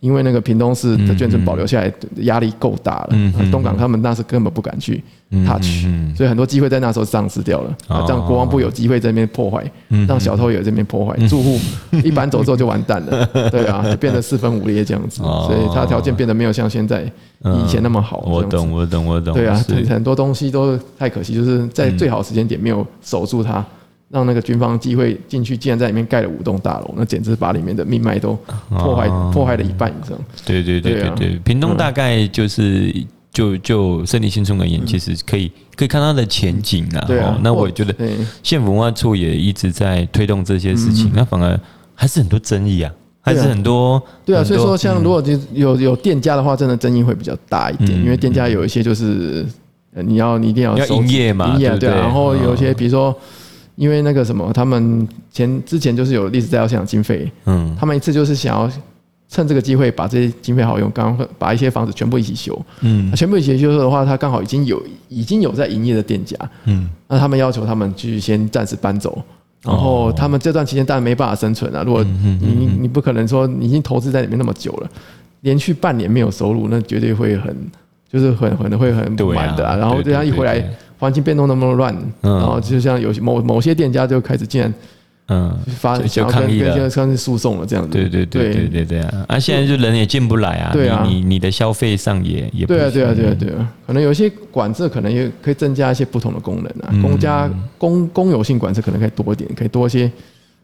因为那个屏东市的眷村保留下来压力够大了，东港他们那时根本不敢去 touch，所以很多机会在那时候丧失掉了。啊，这样国防部有机会在那边破坏，让小偷也在这边破坏，住户一搬走之后就完蛋了。[LAUGHS] 对啊，就变得四分五裂这样子，所以他条件变得没有像现在以前那么好。我懂，我懂，我懂。对啊，很多东西都太可惜，就是在最好时间点没有守住它。让那个军方机会进去，竟然在里面盖了五栋大楼，那简直把里面的命脉都破坏破坏了一半以上。对对对对对，屏东大概就是就就胜利新村而言，其实可以可以看到的前景啊。对啊，那我觉得县府文化处也一直在推动这些事情，那反而还是很多争议啊，还是很多。对啊，所以说像如果就有有店家的话，真的争议会比较大一点，因为店家有一些就是你要你一定要营业嘛，营业对，然后有些比如说。因为那个什么，他们前之前就是有历史再造现场经费，嗯，他们一次就是想要趁这个机会把这些经费好用，刚刚把一些房子全部一起修，嗯，全部一起修的话，他刚好已经有已经有在营业的店家，嗯，那他们要求他们去先暂时搬走，然后他们这段期间当然没办法生存啊，如果你你不可能说你已经投资在里面那么久了，连续半年没有收入，那绝对会很就是很可能会很不满的啊，然后这样一回来。环境变动那么乱，然后就像有些某某些店家就开始竟然，嗯，发就抗议了，现在开始诉讼了这样子。对对对对。对对啊！啊，现在就人也进不来啊，对啊，你你的消费上也也对啊对啊对啊对啊，可能有些管制可能也可以增加一些不同的功能啊，公家公公有性管制可能可以多一点，可以多一些。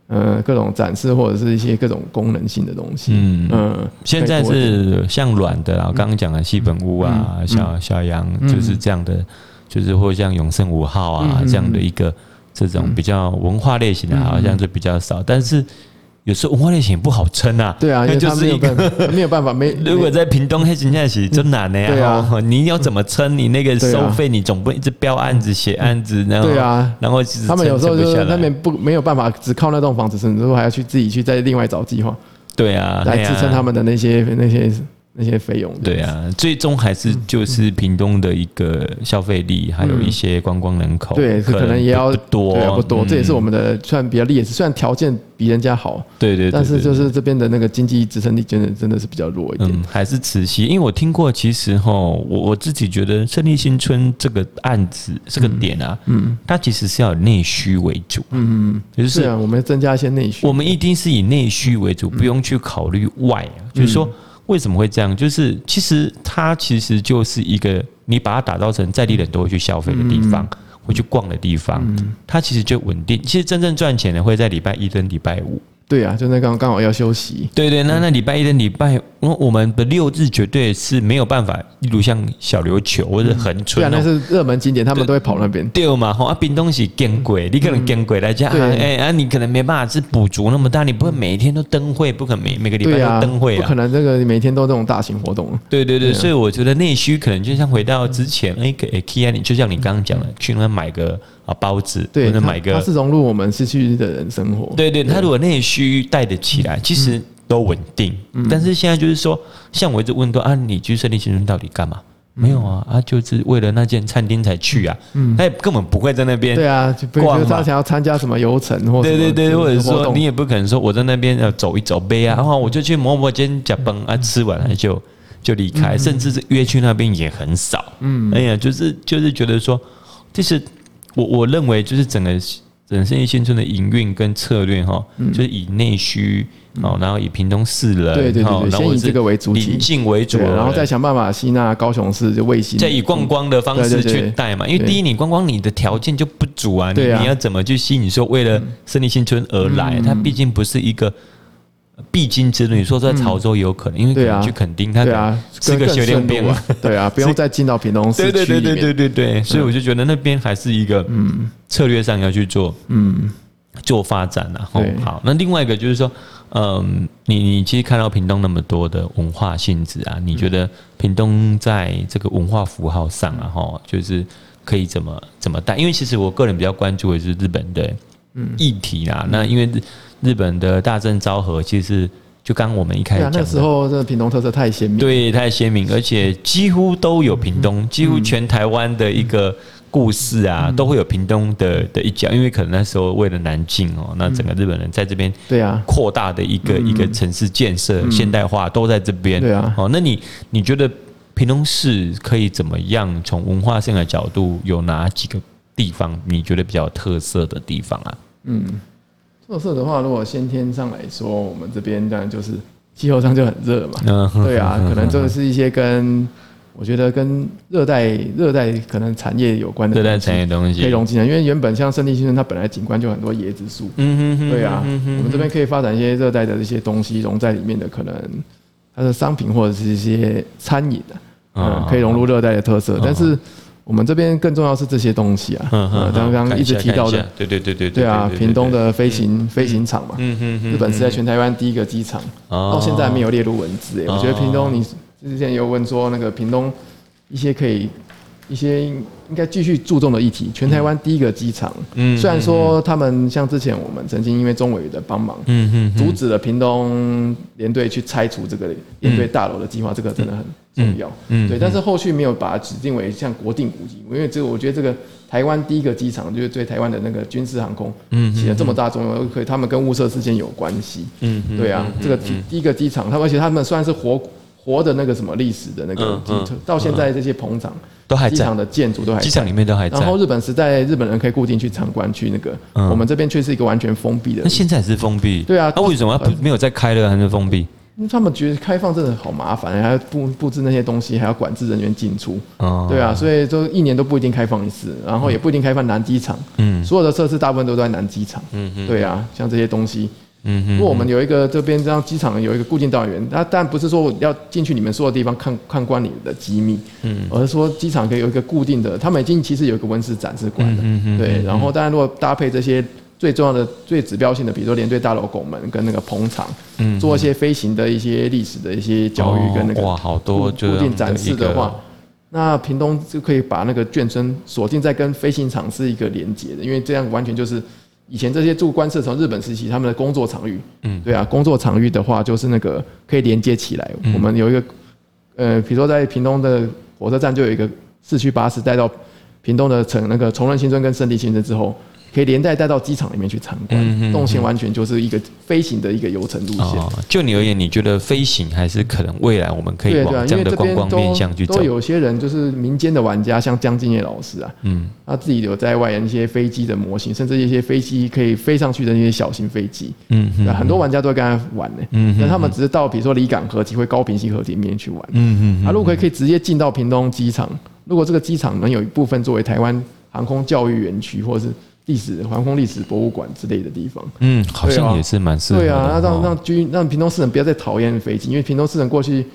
呃，各种展示或者是一些各种功能性的东西。嗯。嗯，现在是像软的啊，刚刚讲的西本屋啊，小小羊就是这样的，就是或像永盛五号啊这样的一个这种比较文化类型的，好像就比较少，但是。有时候文化类型也不好撑啊，对啊，[LAUGHS] 因为就是一个没有办法，没 [LAUGHS] 如果在屏东黑现在是真难的呀，对啊，你要怎么撑？你那个收费，你总不能一直标案子写案子，然后对啊，然后他们有时候就是那边不没有办法，只靠那栋房子撑，之后还要去自己去再另外找计划，对啊，来支撑他们的那些那些。那些费用，对啊，最终还是就是屏东的一个消费力，还有一些观光人口，对，可能也要多，不多，这也是我们的算比较劣势，虽然条件比人家好，对对，但是就是这边的那个经济支撑力真的真的是比较弱一点，还是慈溪，因为我听过，其实哈，我我自己觉得胜利新村这个案子这个点啊，嗯，它其实是要以内需为主，嗯嗯，就是我们增加一些内需，我们一定是以内需为主，不用去考虑外，就是说。为什么会这样？就是其实它其实就是一个你把它打造成在地人都会去消费的地方，会去逛的地方，它其实就稳定。其实真正赚钱的会在礼拜一跟礼拜五。对啊，就那刚刚好要休息。对对，那那礼拜一的礼拜，我们的六日绝对是没有办法，例如像小琉球或者恒春，对啊，那是热门景点，他们都会跑那边。对嘛，吼啊，冰东是见鬼，你可能更鬼来讲，哎啊，你可能没办法是补足那么大，你不会每一天都灯会，不可能每每个礼拜都灯会啊，不可能这个每天都这种大型活动。对对对，所以我觉得内需可能就像回到之前，哎，可 K 啊，你就像你刚刚讲的，去那买个。啊，包子，对，能买个，它是融入我们市区的人生活。对对，它如果内需带得起来，其实都稳定。但是现在就是说，像我一直问说啊，你去胜利新村到底干嘛？没有啊，啊，就是为了那间餐厅才去啊。嗯，他也根本不会在那边。对啊，就比如说他想要参加什么游程或对对对，或者说你也不可能说我在那边要走一走呗啊，然后我就去某某间甲崩啊，吃完了就就离开，甚至是约去那边也很少。嗯，哎呀，就是就是觉得说，就是。我我认为就是整个整个胜利新村的营运跟策略哈，就是以内需哦，然后以屏东市人对对对，先以这个为主体，邻近为主，然后再想办法吸纳高雄市就卫星，再以观光的方式去带嘛。因为第一，你观光你的条件就不足啊，你你要怎么去吸引说为了胜利新村而来？它毕竟不是一个。必经之路，你说在潮州也有可能，因为可能去垦丁，他是个学练兵，对啊，[LAUGHS] 不用再进到屏东市区。对对对对对对，所以我就觉得那边还是一个嗯。策略上要去做嗯。做发展然后好，那另外一个就是说，嗯，你你其实看到屏东那么多的文化性质啊，你觉得屏东在这个文化符号上啊，哈，就是可以怎么怎么带？因为其实我个人比较关注的是日本的议题啊，那因为。日本的大正昭和，其实就刚我们一开始讲的，那时候这个屏东特色太鲜明，对，太鲜明，而且几乎都有屏东，几乎全台湾的一个故事啊，都会有屏东的的一角，因为可能那时候为了南进哦，那整个日本人在这边对啊。扩大的一个一个城市建设现代化都在这边。对啊。哦，那你你觉得屏东市可以怎么样？从文化性的角度，有哪几个地方你觉得比较特色的地方啊？嗯，特色的话，如果先天上来说，我们这边当然就是气候上就很热嘛。对啊，可能就是一些跟。我觉得跟热带热带可能产业有关的热带产业东西可以融进来，因为原本像圣地新村，它本来景观就很多椰子树，嗯哼，对啊，我们这边可以发展一些热带的这些东西融在里面的，可能它的商品或者是一些餐饮的，嗯，可以融入热带的特色。但是我们这边更重要是这些东西啊，嗯，刚刚一直提到的，对对对对，对啊，屏东的飞行飞行场嘛，日本是在全台湾第一个机场，到现在没有列入文字诶，我觉得屏东你。之前有问说那个屏东一些可以一些应该继续注重的议题，全台湾第一个机场，嗯，虽然说他们像之前我们曾经因为中委的帮忙，嗯嗯，阻止了屏东联队去拆除这个联队大楼的计划，这个真的很重要，嗯，对，但是后续没有把它指定为像国定古迹，因为这个我觉得这个台湾第一个机场就是对台湾的那个军事航空，嗯，起了这么大作用，可以他们跟雾社之间有关系，嗯，对啊，这个第一个机场，他们而且他们算是活。活的那个什么历史的那个，到现在这些棚场都还在，机场的建筑都还在，机场里面都还在。然后日本时代，日本人可以固定去参观去那个，我们这边却是一个完全封闭的。那现在是封闭？对啊，那为什么要没有再开了还是封闭？他们觉得开放真的好麻烦，还要布布置那些东西，还要管制人员进出。对啊，所以就一年都不一定开放一次，然后也不一定开放南机场。嗯，所有的设施大部分都在南机场。对啊，像这些东西。嗯，如果我们有一个这边这样机场有一个固定导览员，那但不是说我要进去你们所有地方看看观你的机密，嗯，而是说机场可以有一个固定的，他们已经其实有一个温室展示馆的，嗯嗯，对，然后当然如果搭配这些最重要的、最指标性的，比如说连队大楼拱门跟那个棚场，嗯，做一些飞行的一些历史的一些教育跟那个哇，好多固定展示的话，那屏东就可以把那个眷村锁定在跟飞行场是一个连接的，因为这样完全就是。以前这些驻官舍从日本时期他们的工作场域，嗯，对啊，工作场域的话就是那个可以连接起来。我们有一个，呃，比如说在屏东的火车站就有一个市区巴士带到屏东的城那个崇仁新村跟胜利新村之后。可以连带带到机场里面去参观，动线完全就是一个飞行的一个游程路线。就你而言，你觉得飞行还是可能未来我们可以往这样的观光面向去走？都有些人就是民间的玩家，像江敬业老师啊，嗯，他自己有在外研一些飞机的模型，甚至一些飞机可以飞上去的那些小型飞机，嗯，很多玩家都会跟他玩呢，嗯，但他们只是到比如说离港河体或高平溪河体里面去玩，嗯嗯，啊，如果可以可以直接进到屏东机场，如果这个机场能有一部分作为台湾航空教育园区，或者是历史航空历史博物馆之类的地方，嗯，好像也是蛮适合的。对啊，让让军让屏东市人不要再讨厌飞机，因为屏东市人过去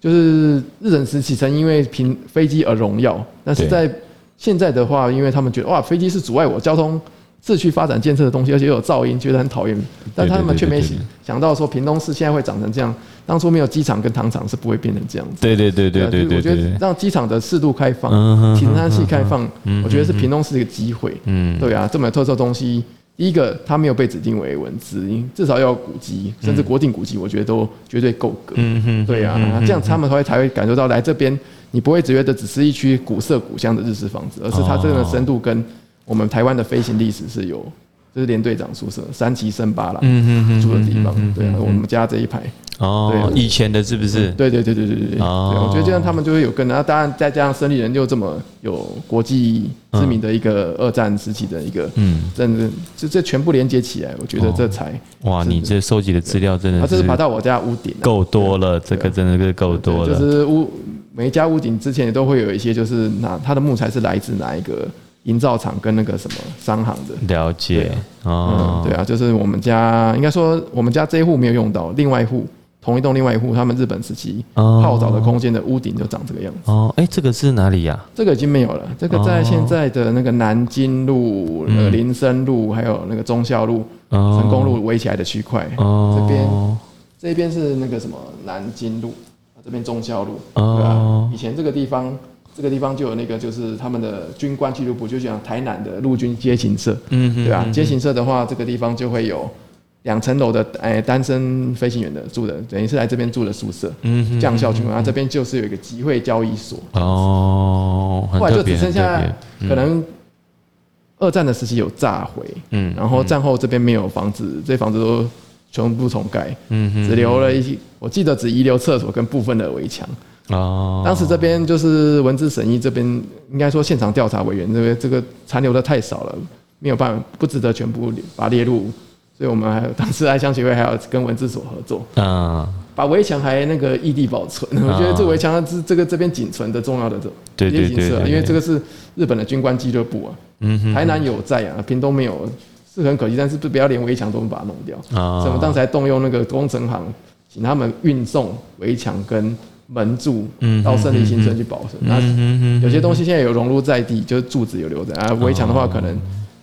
就是日本时期曾因为平飞机而荣耀，但是在现在的话，因为他们觉得哇，飞机是阻碍我交通。市区发展建设的东西，而且又有噪音，觉得很讨厌。但他们却没想到说，屏东市现在会长成这样。当初没有机场跟糖厂，是不会变成这样子。对对对对对对。我觉得让机场的适度开放，停山系开放，我觉得是屏东市一个机会。嗯，对啊，这么有特色东西，第一个它没有被指定为文字，至少要有古迹，甚至国定古迹，我觉得都绝对够格。嗯嗯。对啊，这样他们才会才会感受到来这边，你不会觉得只是一区古色古香的日式房子，而是它真的深度跟。我们台湾的飞行历史是有，这是连队长宿舍三期生八啦，嗯嗯住的地方，对啊，我们家这一排哦，对，以前的是不是？对对对对对对对，我觉得这样他们就会有跟，然后当然再加上胜利人又这么有国际知名的一个二战时期的一个，嗯，真的这这全部连接起来，我觉得这才哇，你这收集的资料真的，他这是爬到我家屋顶，够多了，这个真的是够多了，就是屋每一家屋顶之前也都会有一些，就是哪它的木材是来自哪一个。营造厂跟那个什么商行的了解哦，对啊，就是我们家应该说我们家这一户没有用到，另外一户同一栋另外一户，他们日本时期泡澡的空间的屋顶就长这个样子哦。哎，这个是哪里呀？这个已经没有了，这个在现在的那个南京路、呃林森路还有那个忠孝路、成功路围起来的区块。这边这边是那个什么南京路，这边中孝路，对吧？以前这个地方。这个地方就有那个，就是他们的军官俱乐部，就像台南的陆军街行社，嗯，对吧？街行社的话，这个地方就会有两层楼的，哎，单身飞行员的住的，等于是来这边住的宿舍，嗯，将校军官，啊，这边就是有一个集会交易所，哦，后来就只剩下可能二战的时期有炸毁，嗯，然后战后这边没有房子，这房子都全部重盖，嗯，只留了一些，我记得只遗留厕所跟部分的围墙。哦，当时这边就是文字审议这边，应该说现场调查委员这边这个残留的太少了，没有办法，不值得全部把它列入，所以我们还有当时爱乡协会还要跟文字所合作，啊，把围墙还那个异地保存，我觉得这围墙是这个这边仅存的重要的这对对对，因为这个是日本的军官俱乐部啊，嗯哼，台南有在啊，屏东没有，是很可惜，但是不不要连围墙都把它弄掉，啊，所以我们当时还动用那个工程行，请他们运送围墙跟。门柱到胜利新村去保存，那有些东西现在有融入在地，就是柱子有留着啊。围墙的话，可能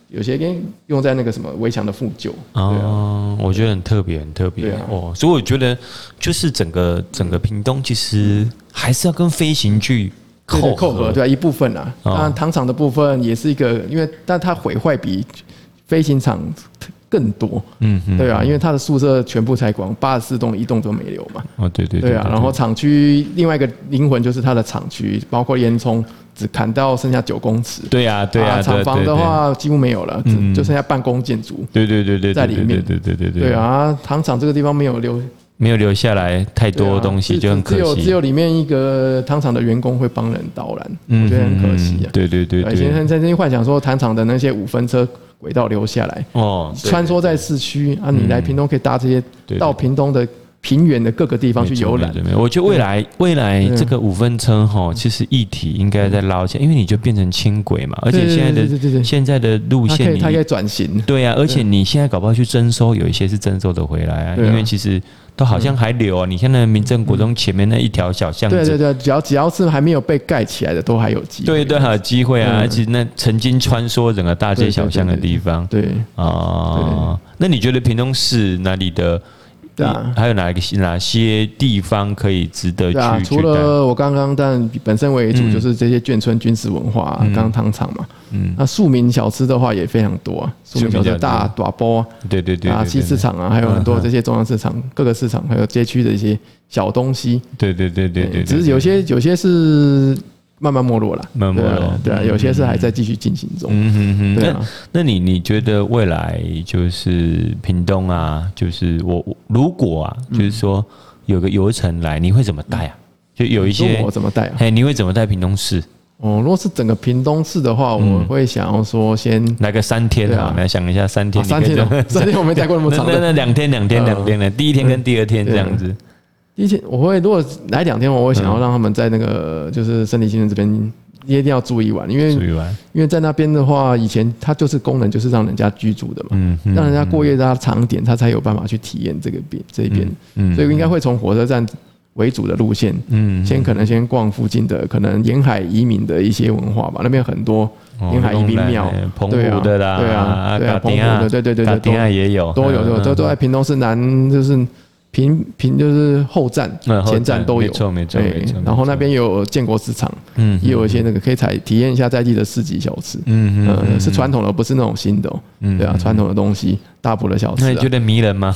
有些跟用在那个什么围墙的复旧。啊，我觉得很特别，很特别哦。所以我觉得，就是整个整个屏东其实还是要跟飞行剧扣扣合，对啊，一部分啊。当然糖厂的部分也是一个，因为但它毁坏比飞行场。更多，嗯，对啊，因为他的宿舍全部拆光，八十四栋一栋都没留嘛。哦，对对对，啊。然后厂区另外一个灵魂就是他的厂区，包括烟囱只砍到剩下九公尺。对啊，对啊。厂房的话几乎没有了，就剩下办公建筑。对对对对，在里面。对对对对。对啊，糖厂这个地方没有留，没有留下来太多东西，就很可惜。只有只有里面一个糖厂的员工会帮人导览，我觉得很可惜啊。对对对。以前曾经幻想说糖厂的那些五分车。轨道留下来哦，穿梭在市区啊，你来屏东可以搭这些到屏东的平原的各个地方去游览。我觉得未来未来这个五分车哈，其实议题应该在捞起来，因为你就变成轻轨嘛，而且现在的现在的路线它可以转型。对啊，而且你现在搞不好去征收，有一些是征收的回来啊，因为其实。都好像还留啊！你看那民政国中前面那一条小巷子，对对对，只要只要是还没有被盖起来的，都还有机会。对对，还有机会啊！而且那曾经穿梭整个大街小巷的地方，对啊。那你觉得屏东市哪里的？对啊，还有哪一个哪些地方可以值得去？啊，除了我刚刚，但本身为主就是这些眷村军事文化，刚刚糖厂嘛。嗯，那庶民小吃的话也非常多啊，庶民小吃大大包，对对对，啊，西市场啊，还有很多这些中央市场、各个市场，还有街区的一些小东西。对对对对对，只是有些有些是。慢慢没落了，慢慢没落，对啊，有些事还在继续进行中。嗯哼哼，对啊。那那你你觉得未来就是屏东啊，就是我如果啊，就是说有个游程来，你会怎么带啊？就有一些我怎么带啊？嘿，你会怎么带屏东市？哦，如果是整个屏东市的话，我会想要说先来个三天啊，来想一下三天，三天，三天我没待过那么长，[LAUGHS] 那那两天两天两天的，第一天跟第二天这样子。第一天我会如果来两天，我会想要让他们在那个就是胜利新村这边一定要住一晚，因为因为在那边的话，以前它就是功能就是让人家居住的嘛，嗯，让人家过夜它长点，他才有办法去体验这个边这边，嗯，所以应该会从火车站为主的路线，嗯，先可能先逛附近的可能沿海移民的一些文化吧，那边很多沿海移民庙，澎湖的啦，对啊，对啊，澎湖的，对对对对，东岸也有，都有都都在屏东市南就是。平平就是后站、前站都有，没错没错。然后那边有建国市场，嗯，也有一些那个可以采体验一下在地的市集小吃，嗯嗯，是传统的，不是那种新的，嗯，对啊，传统的东西，大埔的小吃。那你觉得迷人吗？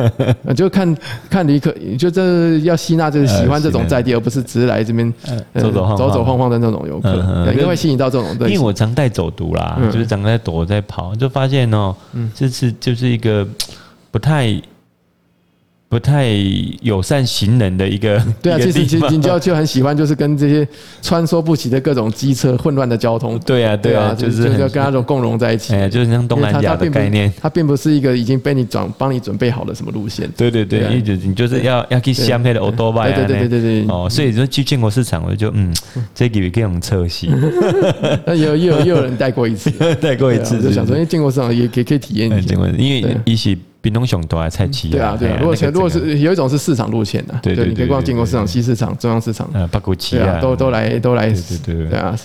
[LAUGHS] 就看看旅客，就这要吸纳就是喜欢这种在地，而不是只是来这边走走走走晃晃的那种游客，应该会吸引到这种。因为我常带走读啦，就是常在躲在跑，就发现哦，这次就是一个不太。不太友善行人的一个，[LAUGHS] 对啊，其实其实你就就很喜欢，就是跟这些穿梭不齐的各种机车、混乱的交通，对啊，对啊，就是就是要跟那种共融在一起，哎，就是像东南亚的概念，它并不是一个已经被你转帮你准备好的什么路线，对对对，一直你就是要要去相配的欧多拜，对对对对对，哦，所以说去建国市场，我就嗯，[LAUGHS] 这个给我们测试，那 [LAUGHS] 有又有又有人带过一次，带过一次，就想说，因为建国市场也可以可以体验一下，因为一起。屏东熊都还菜市对啊，对啊。如果如果是有一种是市场路线的，对，你可以逛建国市场、西市场、中央市场，八股七啊，都都来都来，对啊，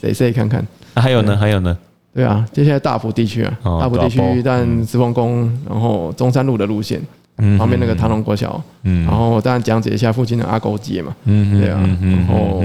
谁谁看看。还有呢？还有呢？对啊，接下来大埔地区啊，大埔地区，但慈丰宫，然后中山路的路线，旁边那个唐龙国小，嗯，然后当然讲解一下附近的阿沟街嘛，嗯对啊，然后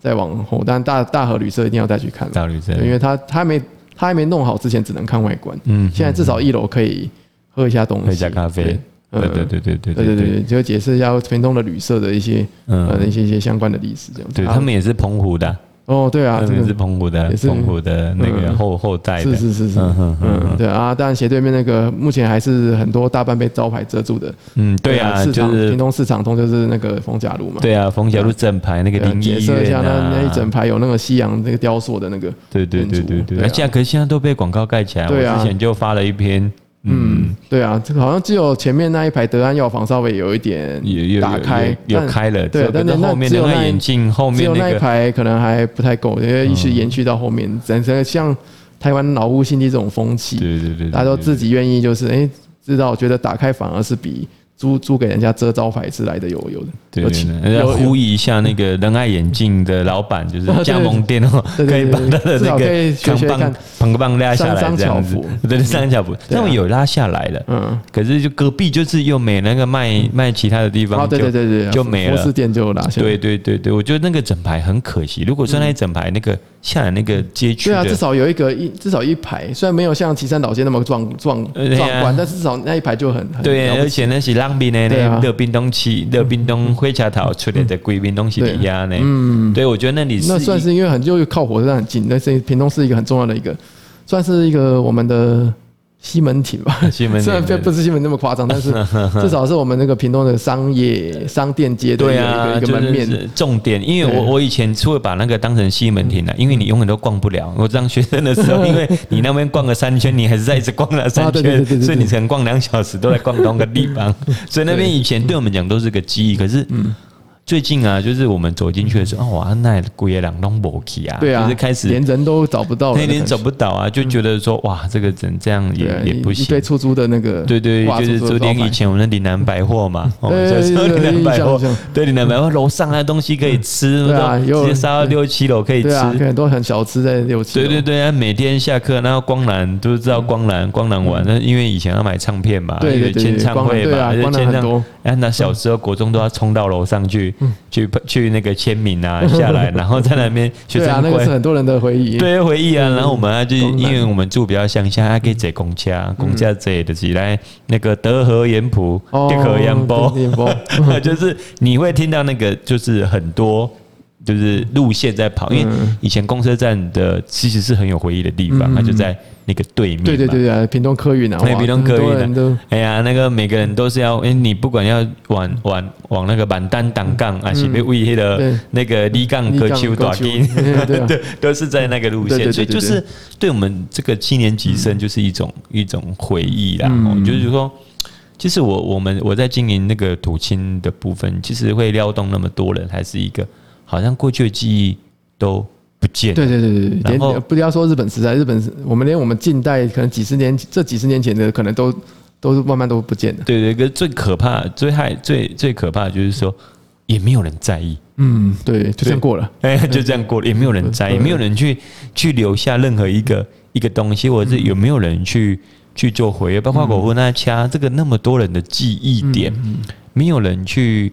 再往后，但大大和旅社一定要再去看，大旅社，因为他他还没他还没弄好之前，只能看外观，嗯，现在至少一楼可以。喝一下东西，喝一下咖啡，对对对对对对对对，就解释一下屏东的旅社的一些呃一些一些相关的历史这样子。对他们也是澎湖的，哦，对啊，这个是澎湖的，澎湖的那个后后代的，是是是是，嗯，对啊，当然斜对面那个目前还是很多大半被招牌遮住的，嗯，对啊，就是屏东市场通就是那个逢甲路嘛，对啊，逢甲路整排那个林业院啊，那一整排有那个西洋那个雕塑的那个，对对对对对，现在可是现在都被广告盖起来，我之前就发了一篇。嗯，对啊，这个好像只有前面那一排德安药房稍微有一点打开，有开了，对，但是后面的那眼镜后面那一排可能还不太够，因为一直延续到后面，整个像台湾老屋新地这种风气，对对对，大家都自己愿意就是哎，知道觉得打开反而是比。租租给人家遮招牌之类的有有的，对，人家呼吁一下那个仁爱眼镜的老板，就是 [LAUGHS] 加盟店哦，[LAUGHS] 可以把他的那个扛棒扛棒拉下来这样子，对，三角布，那种有拉下来了，嗯，可是就隔壁就是又没那个卖卖其他的地方，对对对对，就没了，服饰店就拉下，对对对对，我觉得那个整排很可惜，如果说那一整排那个。下来那个街区，对啊，至少有一个一，至少一排，虽然没有像旗山老街那么壮壮壮观，但至少那一排就很很对，而且那是浪边的那热冰东区热冰东灰茶桃出来的贵宾东西的鸭呢，嗯，对，我觉得那里那算是因为很就靠火车站很近，那是屏东是一个很重要的一个，算是一个我们的。西门町吧，[LAUGHS] 西门虽然不不是西门那么夸张，但是 [LAUGHS] 至少是我们那个屏东的商业商店街的一个一个门面重点。因为我我以前除了把那个当成西门町了，因为你永远都逛不了。我当学生的时候，[LAUGHS] 因为你那边逛个三圈，你还是在一直逛了三圈，所以你可能逛两小时都在逛同个地方。所以那边以前对我们讲都是个记忆，可是。最近啊，就是我们走进去的时候，哇，那鬼也两栋没去啊，对啊，就是开始连人都找不到，那连找不到啊，就觉得说，哇，这个人这样也也不行。对，出租的那个，对对，就是昨天以前我们的岭南百货嘛，[LAUGHS] 哦，就是岭南百货，对，岭南百货楼上那东西可以吃，对啊，直接杀到六七楼可以吃，很多很小吃在六七楼。对对对啊，每天下课，然后光南都知道光南，光南玩，那因为以前要买唱片嘛，对对对，签唱会嘛，签唱，哎，那小时候国中都要冲到楼上去，去去那个签名啊，下来，[LAUGHS] 然后在那边学生会，那个是很多人的回忆，对回忆啊。然后我们就因为我们住比较乡下，还可以坐公车，公车坐的起来那个德和盐埔、德和盐波，[LAUGHS] 就是你会听到那个就是很多就是路线在跑，因为以前公车站的其实是很有回忆的地方，它就在。那个对面，对对对对，屏东客运啊，屏东客运啊，哎呀，那个每个人都是要，哎，你不管要往往往那个板单挡杠，啊是被威胁的那个立杠割秋短金，对，[LAUGHS] 都是在那个路线，所以就是对我们这个七年级生就是一种一种回忆啦。就是说，其实我我们我在经营那个土青的部分，其实会撩动那么多人，还是一个好像过去的记忆都。不见对对对对，然后不要说日本时代，日本我们连我们近代可能几十年这几十年前的可能都都是慢慢都不见了。对对，个最可怕、最害、最最可怕的就是说，也没有人在意。嗯，对，就这样过了，哎，[LAUGHS] 就这样过了，也没有人在意，没有人去去留下任何一个一个东西，或者是有没有人去去做回忆，包括我那掐这个那么多人的记忆点，没有人去，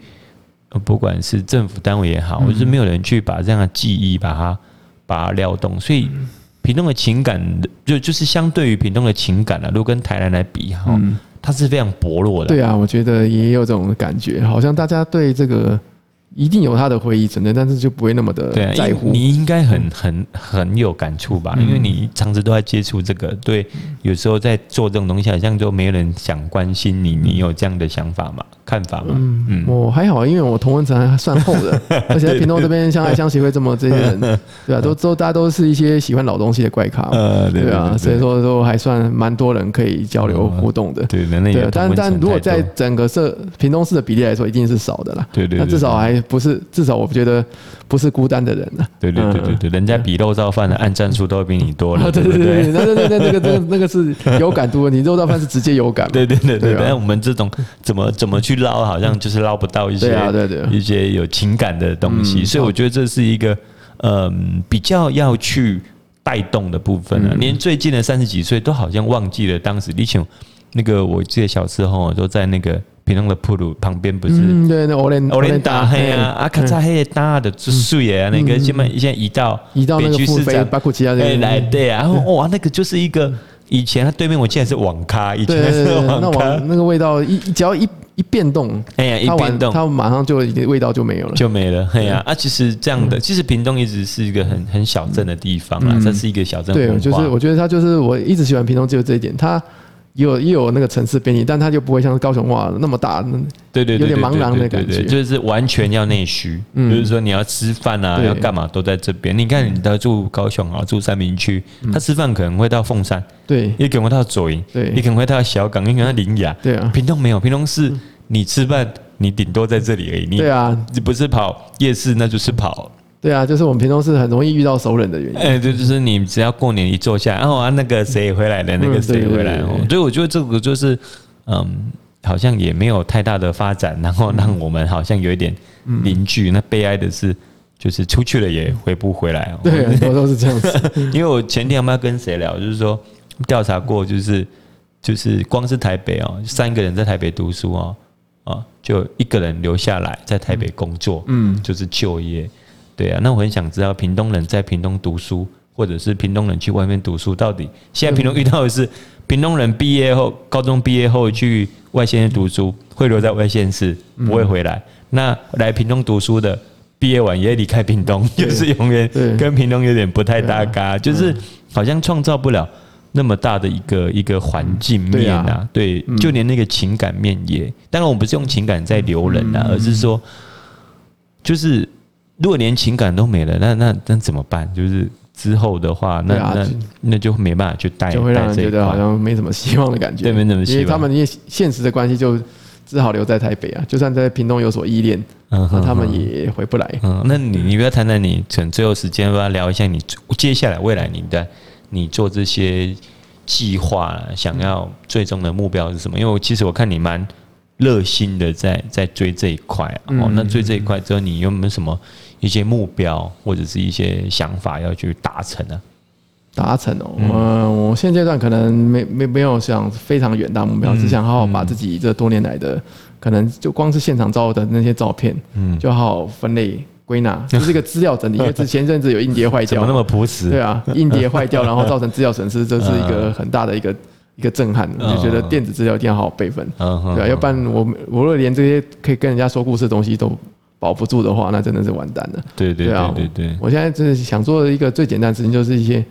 不管是政府单位也好，或者是没有人去把这样的记忆把它。把它撩动，所以屏东的情感就就是相对于屏东的情感啊，如果跟台南来比哈，它是非常薄弱的。对啊，我觉得也有这种感觉，好像大家对这个。一定有他的回忆存在，但是就不会那么的在乎。你应该很很很有感触吧？因为你长期都在接触这个，对，有时候在做这种东西，好像就没人想关心你。你有这样的想法吗？看法吗？嗯，嗯我还好，因为我同文层还算厚的，[LAUGHS] 而且在屏东这边，相爱相协会这么这些人，对啊，都都大家都是一些喜欢老东西的怪咖，呃，对啊，所以说都还算蛮多人可以交流互动的。对，对，但但如果在整个社屏东市的比例来说，一定是少的啦。对对，那至少还。不是，至少我觉得不是孤单的人了。对对对对对，人家比肉燥饭的按赞数都会比你多了。对对对，那那那那那个那个那个是有感度问题，肉燥饭是直接有感。[LAUGHS] 对对对对，但我们这种怎么怎么去捞，好像就是捞不到一些对对一些有情感的东西。所以我觉得这是一个嗯比较要去带动的部分啊。连最近的三十几岁都好像忘记了当时，以前那个我记得小时候都在那个。屏东的铺路旁边不是？嗯，对，那欧联欧联大黑啊，啊，卡扎黑大的，就水啊，那个现在现在移到移到那个富飞巴库奇亚那来对啊，然后哇，那个就是一个以前它对面我记得是网咖，以前是网咖，那网那个味道一只要一一变动，哎呀，一变动，它马上就味道就没有了，就没了。哎呀，啊，其实这样的，其实屏东一直是一个很很小镇的地方啊，这是一个小镇。对，就是我觉得它就是我一直喜欢屏东，只有这一点，它。也有也有那个城市便利，但它就不会像高雄哇那么大，对对，有点茫然的感觉，就是完全要内需，嗯，就是说你要吃饭啊，要干嘛都在这边。你看，你到住高雄啊，住三明区，他吃饭可能会到凤山，对，也可能会到左营，对，也可能会到小港，也可能到林雅，对啊。屏东没有，屏东是你吃饭，你顶多在这里而已，你对啊，你不是跑夜市，那就是跑。对啊，就是我们平东是很容易遇到熟人的原因。哎，对，就是你只要过年一坐下，然后啊，那个谁回来了，那个谁回来哦。所以我觉得这个就是，嗯，好像也没有太大的发展，然后让我们好像有一点凝聚。那悲哀的是，就是出去了也回不回来哦。对，很多都是这样子。[LAUGHS] 因为我前天我们要跟谁聊，就是说调查过，就是就是光是台北哦，三个人在台北读书哦，啊，就一个人留下来在台北工作，嗯，就是就业。对啊，那我很想知道屏东人在屏东读书，或者是屏东人去外面读书，到底现在屏东遇到的是屏东人毕业后，高中毕业后去外县市读书，会留在外县市，不会回来。那来屏东读书的，毕业完也离开屏东，就是永远跟屏东有点不太搭嘎，就是好像创造不了那么大的一个一个环境面啊。对，就连那个情感面也，当然我们不是用情感在留人啊，而是说，就是。如果连情感都没了，那那那怎么办？就是之后的话，那那那就没办法去带，就会让人觉得好像没什么希望的感觉。对，没什么希望。因为他们因为现实的关系，就只好留在台北啊。就算在屏东有所依恋，嗯，那他们也回不来。嗯，那你你不要谈谈你，趁最后时间，不要聊一下你接下来未来你的你做这些计划，想要最终的目标是什么？因为我其实我看你蛮热心的在，在在追这一块啊。哦，那追这一块之后，你有没有什么？一些目标或者是一些想法要去达成呢？达成哦，嗯，我现阶段可能没没没有想非常远大目标，只想好好把自己这多年来的可能就光是现场照的那些照片，嗯，就好好分类归纳，[LAUGHS] 就是一个资料整理。[LAUGHS] 因为之前阵子有硬碟坏掉，怎么那么朴实？对啊，硬碟坏掉，[LAUGHS] 然后造成资料损失，这是一个很大的一个一个震撼。我就觉得电子资料一定要好好备份，对啊，要不然我我如果连这些可以跟人家说故事的东西都保不住的话，那真的是完蛋了。对对对对对，我现在就是想做的一个最简单的事情，就是一些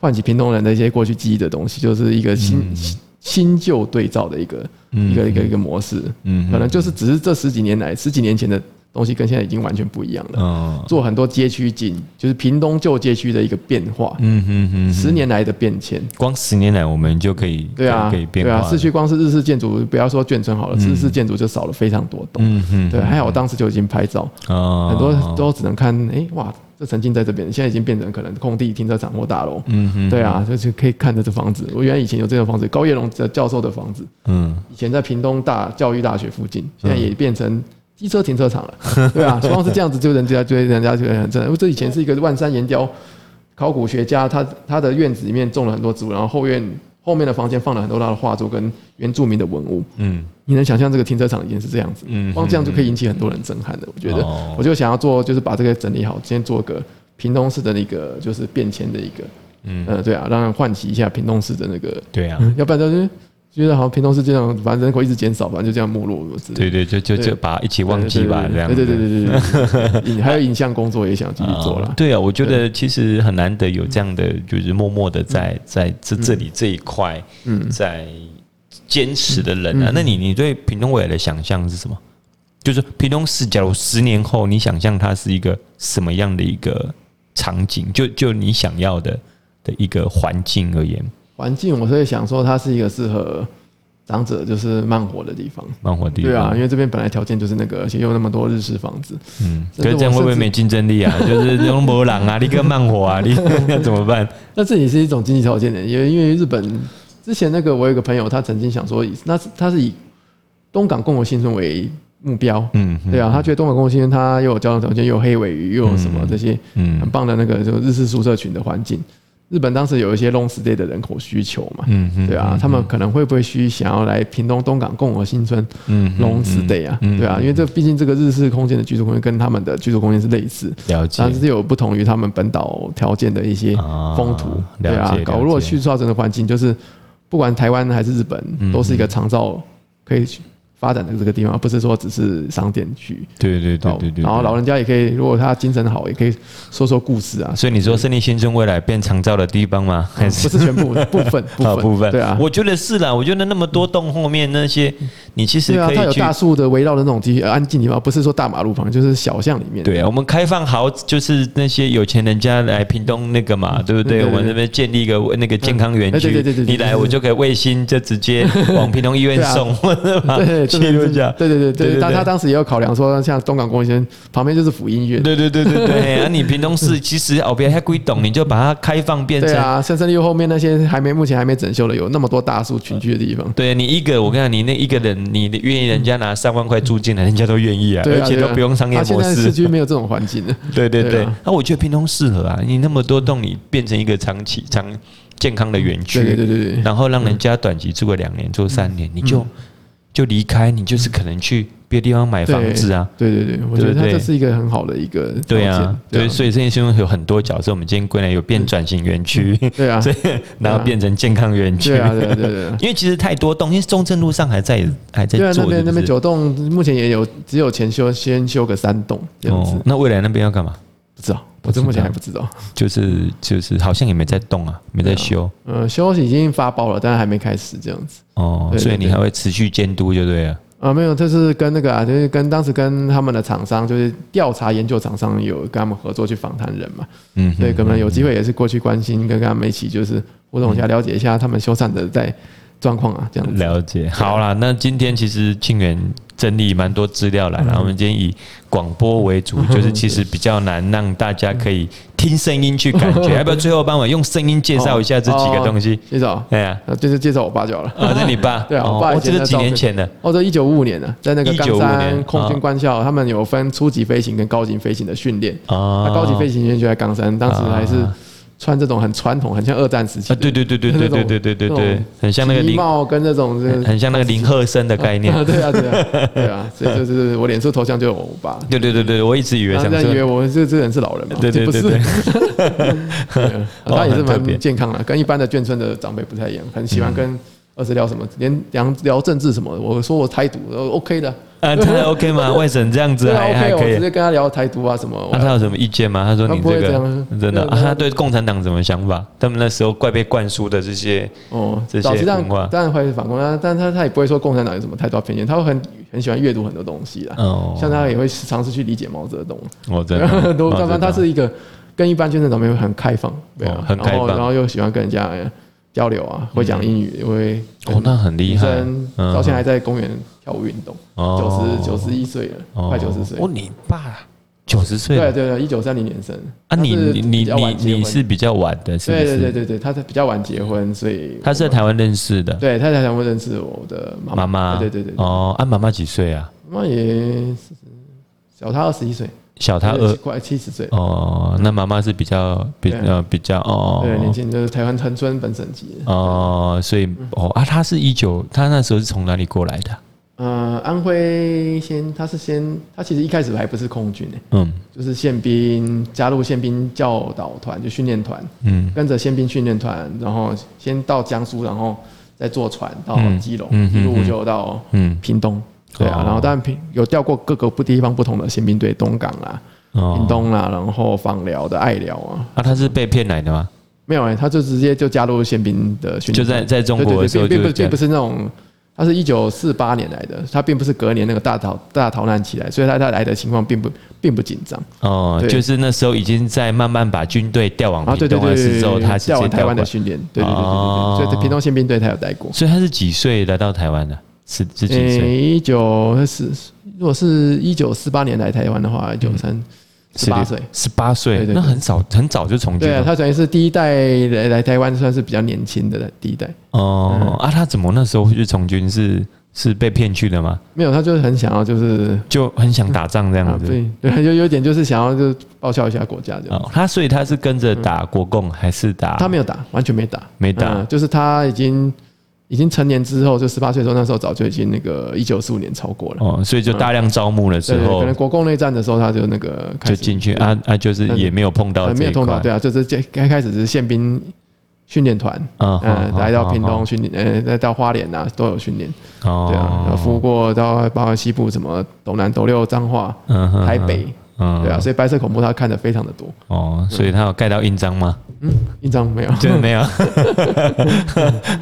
唤起平东人的一些过去记忆的东西，就是一个新新旧对照的一个一个一个一个模式。嗯，可能就是只是这十几年来，十几年前的。东西跟现在已经完全不一样了。嗯，做很多街区景，就是屏东旧街区的一个变化。嗯嗯嗯，十年来的变迁，光十年来我们就可以对啊，可以变化。对啊，市区光是日式建筑，不要说眷村好了，日式建筑就少了非常多栋。嗯嗯，对，还好我当时就已经拍照，很多都只能看，哎哇，这曾经在这边，现在已经变成可能空地、停车场或大楼。嗯嗯，对啊，就是可以看着这房子。我原来以前有这种房子，高叶龙的教授的房子。嗯，以前在屏东大教育大学附近，现在也变成。机车停车场了，[LAUGHS] 对啊，光是这样子就人家，就人家就很正。因为这以前是一个万山岩雕考古学家，他他的院子里面种了很多植物，然后后院后面的房间放了很多他的画作跟原住民的文物。嗯，你能想象这个停车场已经是这样子？嗯，光这样就可以引起很多人震撼的。我觉得，我就想要做，就是把这个整理好，先做个屏东市的那个就是变迁的一个，嗯，呃，对啊，让人唤起一下屏东市的那个，对啊，要不然就是。觉得好像平东是这样，反正人口一直减少，反正就这样没落。对对，就就就把它一起忘记吧，这样。对对对对对，还有影像工作也想继续做了。对啊，我觉得其实很难得有这样的，就是默默的在在这这里这一块，嗯，在坚持的人啊。那你你对平东未来的想象是什么？就是平东市，假如十年后你想象它是一个什么样的一个场景？就就你想要的的一个环境而言。环境，我是想说，它是一个适合长者就是慢活的地方。慢活地方，对啊，因为这边本来条件就是那个，而且又那么多日式房子。嗯，可是这样会不会没竞争力啊？[LAUGHS] 就是用博朗啊，[LAUGHS] 你跟慢活啊，你 [LAUGHS] 要怎么办？那这也是一种经济条件的，因为因为日本之前那个，我有个朋友，他曾经想说，那是他是以东港共和新村为目标。嗯，对啊，他觉得东港共活新村，它又有交通条件，又有黑尾鱼，又有什么这些嗯很棒的那个就日式宿舍群的环境。日本当时有一些 long stay 的人口需求嘛，嗯嗯，对啊，他们可能会不会需想要来屏东东港共和新村，嗯，long stay 啊，对啊，因为这毕竟这个日式空间的居住空间跟他们的居住空间是类似，了解，但是有不同于他们本岛条件的一些风土，对啊，搞如果去造成的环境就是不管台湾还是日本，都是一个长照可以发展的这个地方，不是说只是商店区。对对对对对。然后老人家也可以，如果他精神好，也可以说说故事啊。所以你说胜利新村未来变长照的地方吗？还是不是全部部分 [LAUGHS] 部分部分？对啊，我觉得是啦。我觉得那么多栋后面那些，你其实可以它有大树的围绕的那种地安静地方，不是说大马路旁，就是小巷里面。对啊，我们开放好，就是那些有钱人家来屏东那个嘛，对不对？我们这边建立一个那个健康园区，对对对，你来我就可以卫星就直接 [LAUGHS] 往屏东医院送，对 [LAUGHS] 吧？对对对。对对对对，但他当时也有考量说，像东港公园旁边就是辅音院。对对对对对，[LAUGHS] 啊，你屏东市其实哦别太归懂，你就把它开放变成。对啊，三三六后面那些还没目前还没整修的，有那么多大树群居的地方。对你一个，我跟你讲，你那一个人，你愿意人家拿三万块租进来，人家都愿意啊，而且都不用商业模式。市区没有这种环境。的。对对。对，那我觉得屏东适合啊，你那么多栋，你变成一个长期长健康的园区，对对对对，然后让人家短期住个两年，住三年，你就。就离开，你就是可能去别的地方买房子啊。对对对，我觉得它这是一个很好的一个。对啊，对，所以这些新闻有很多角色。我们今天归来有变转型园区，对啊，[LAUGHS] 所以然后变成健康园区。对啊，对对对。[LAUGHS] 因为其实太多栋，因为中正路上还在还在做。那边那边九栋目前也有，只有前修先修个三栋这样子。那未来那边要干嘛？不知道。我这目前还不知道，就是就是好像也没在动啊，没在修。嗯，修已经发包了，但是还没开始这样子。哦，所以你还会持续监督就对了。啊，没有，这是跟那个啊，就是跟当时跟他们的厂商，就是调查研究厂商有跟他们合作去访谈人嘛。嗯，对，可能有机会也是过去关心，跟他们一起就是互动一下，了解一下他们修缮的在状况啊，这样子。了解。好啦，那今天其实庆元。整理蛮多资料来，然后我们今天以广播为主，就是其实比较难让大家可以听声音去感觉，[LAUGHS] 要不要最后帮我用声音介绍一下这几个东西？介绍，哎呀，就是介绍我爸就好了。啊，那你爸？[LAUGHS] 对啊，我爸这是几年前的？哦，这一九五五年的，在那个冈山空军官校，他们有分初级飞行跟高级飞行的训练。啊，高级飞行训练就在冈山，当时还是。穿这种很传统，很像二战时期啊！对对对对对对对对对对，很像那个礼帽跟那种，很像那个林鹤生的概念 [LAUGHS] 啊。对啊对啊对啊，所以就是我脸书头像就有我爸。对对对对，我一直以为这样，以为我这这人是老人嘛？对对对对，[LAUGHS] [LAUGHS] 他也是蛮健康的，跟一般的眷村的长辈不太一样，很喜欢跟儿子聊什么，连聊聊政治什么，我说我台独，OK 的。啊，真的 OK 吗？[LAUGHS] 外省这样子还还可以，直接跟他聊台独啊什么。那他有什么意见吗？他说你这个真的，他对共产党什么想法？他们那时候怪被灌输的这些哦，这些文化，当然会反攻他，但他他也不会说共产党有什么太多偏见，他会很很喜欢阅读很多东西啦。哦，像他也会尝试去理解毛泽东。哦，真的，[LAUGHS] 都他他是一个跟一般军人长辈很开放，对啊，很开放，然后又喜欢跟人家交流啊，会讲英语，会哦，那很厉害，到现在还在公园。跳舞运动，九十九十一岁了，快九十岁。哦，你爸九十岁？对对对，一九三零年生。啊，你你你你你是比较晚的，是不是？对对对对，他是比较晚结婚，所以他是在台湾认识的。对，他在台湾认识我的妈妈。对对对。哦，啊，妈妈几岁啊？妈妈也小他二十一岁，小他二。快七十岁。哦，那妈妈是比较比呃比较哦，对，年轻就是台湾恒春本省籍。哦，所以哦啊，他是一九，他那时候是从哪里过来的？呃，安徽先，他是先，他其实一开始还不是空军诶，嗯，就是宪兵加入宪兵教导团，就训练团，嗯，跟着宪兵训练团，然后先到江苏，然后再坐船到基隆，嗯，一路就到嗯屏东，对啊，然后当然平有调过各个不地方不同的宪兵队，东港啊，屏东啊，然后访寮的爱寮啊，啊，他是被骗来的吗？没有诶，他就直接就加入宪兵的训练，就在在中国的时候，并不并不是那种。他是一九四八年来的，他并不是隔年那个大逃大逃难起来，所以他他来的情况并不并不紧张。哦，就是那时候已经在慢慢把军队调往屏东的时候，他调往台湾的训练。对对对对对，所以屏东宪兵队他有带过。所以他是几岁来到台湾的？是是几岁？一九四，如果是一九四八年来台湾的话，一九三。十八岁，十八岁，那很早很早就从军。对啊，他等于是第一代来来台湾，算是比较年轻的第一代。哦啊，他怎么那时候会去从军？是是被骗去的吗？没有，他就是很想要，就是就很想打仗这样子。对 [LAUGHS] 对，就有点就是想要就报效一下国家这样。他所以他是跟着打国共还是打？他没有打，完全没打，没打，就是他已经。已经成年之后，就十八岁的时候，那时候早就已经那个一九四五年超过了。哦，所以就大量招募了之后，可能国共内战的时候，他就那个就进去啊啊，就是也没有碰到，没有碰到，对啊，就是开开始是宪兵训练团，嗯，来到屏东训练，呃，再到花莲啊，都有训练。哦，对啊，服务过到包括西部什么斗南、斗六、彰化、台北，嗯，对啊，所以白色恐怖他看的非常的多。哦，所以他有盖到印章吗？嗯，印章没有，真的没有。[LAUGHS]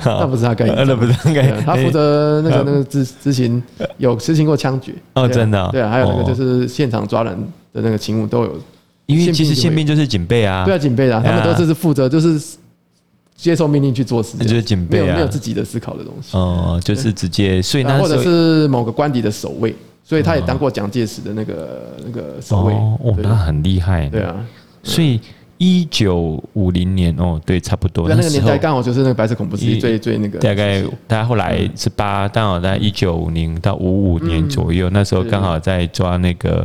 [LAUGHS] 那不是他盖，那不是他盖，他负责那个那个执执行，有执行过枪决。哦，真的。对啊，还有那个就是现场抓人的那个勤务都有。因为其实宪兵就是警备啊，对啊，警备啊，他们都是负责就是。接受命令去做事，就是警备啊，没有自己的思考的东西。哦，就是直接，所以那或者是某个官邸的守卫，所以他也当过蒋介石的那个那个守卫。哦，那很厉害。对啊，所以一九五零年哦，对，差不多。那个年代刚好就是那个白色恐怖时期最最那个。大概他后来是八，刚好在一九五零到五五年左右，那时候刚好在抓那个。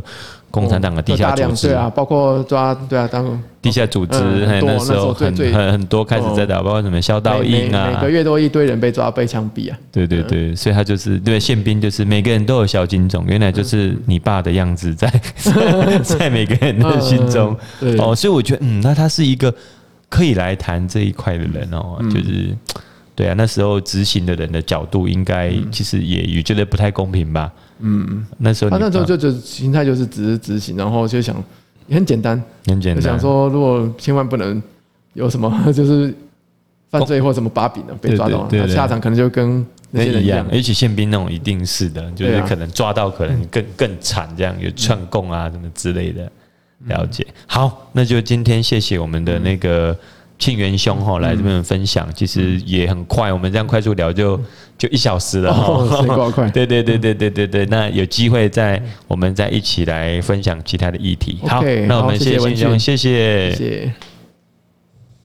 共产党的地下组织，对啊，包括抓，对啊，当地下组织，那时候很很很多开始在打，包括什么肖道英啊，每个月都一堆人被抓被枪毙啊。对对对，所以他就是对宪兵，就是每个人都有小金总，原来就是你爸的样子在 [LAUGHS] 在每个人的心中。哦，所以我觉得，嗯，那他是一个可以来谈这一块的人哦，就是对啊，那时候执行的人的角度，应该其实也也觉得不太公平吧。嗯，那时候他那时候就就心态就是只是执行，然后就想也很简单，很简单，想说如果千万不能有什么 [LAUGHS] 就是犯罪或什么把柄的被抓到，那下场可能就跟那些人一样，而且宪兵那种一定是的，就是可能抓到可能更更惨，这样有串供啊什么之类的。了解，好，那就今天谢谢我们的那个。庆元兄哈来这边分享，其实也很快，我们这样快速聊就就一小时了哈，够快。对对对对对对对，那有机会再我们再一起来分享其他的议题。好，那我们谢谢庆元兄，谢谢。谢谢。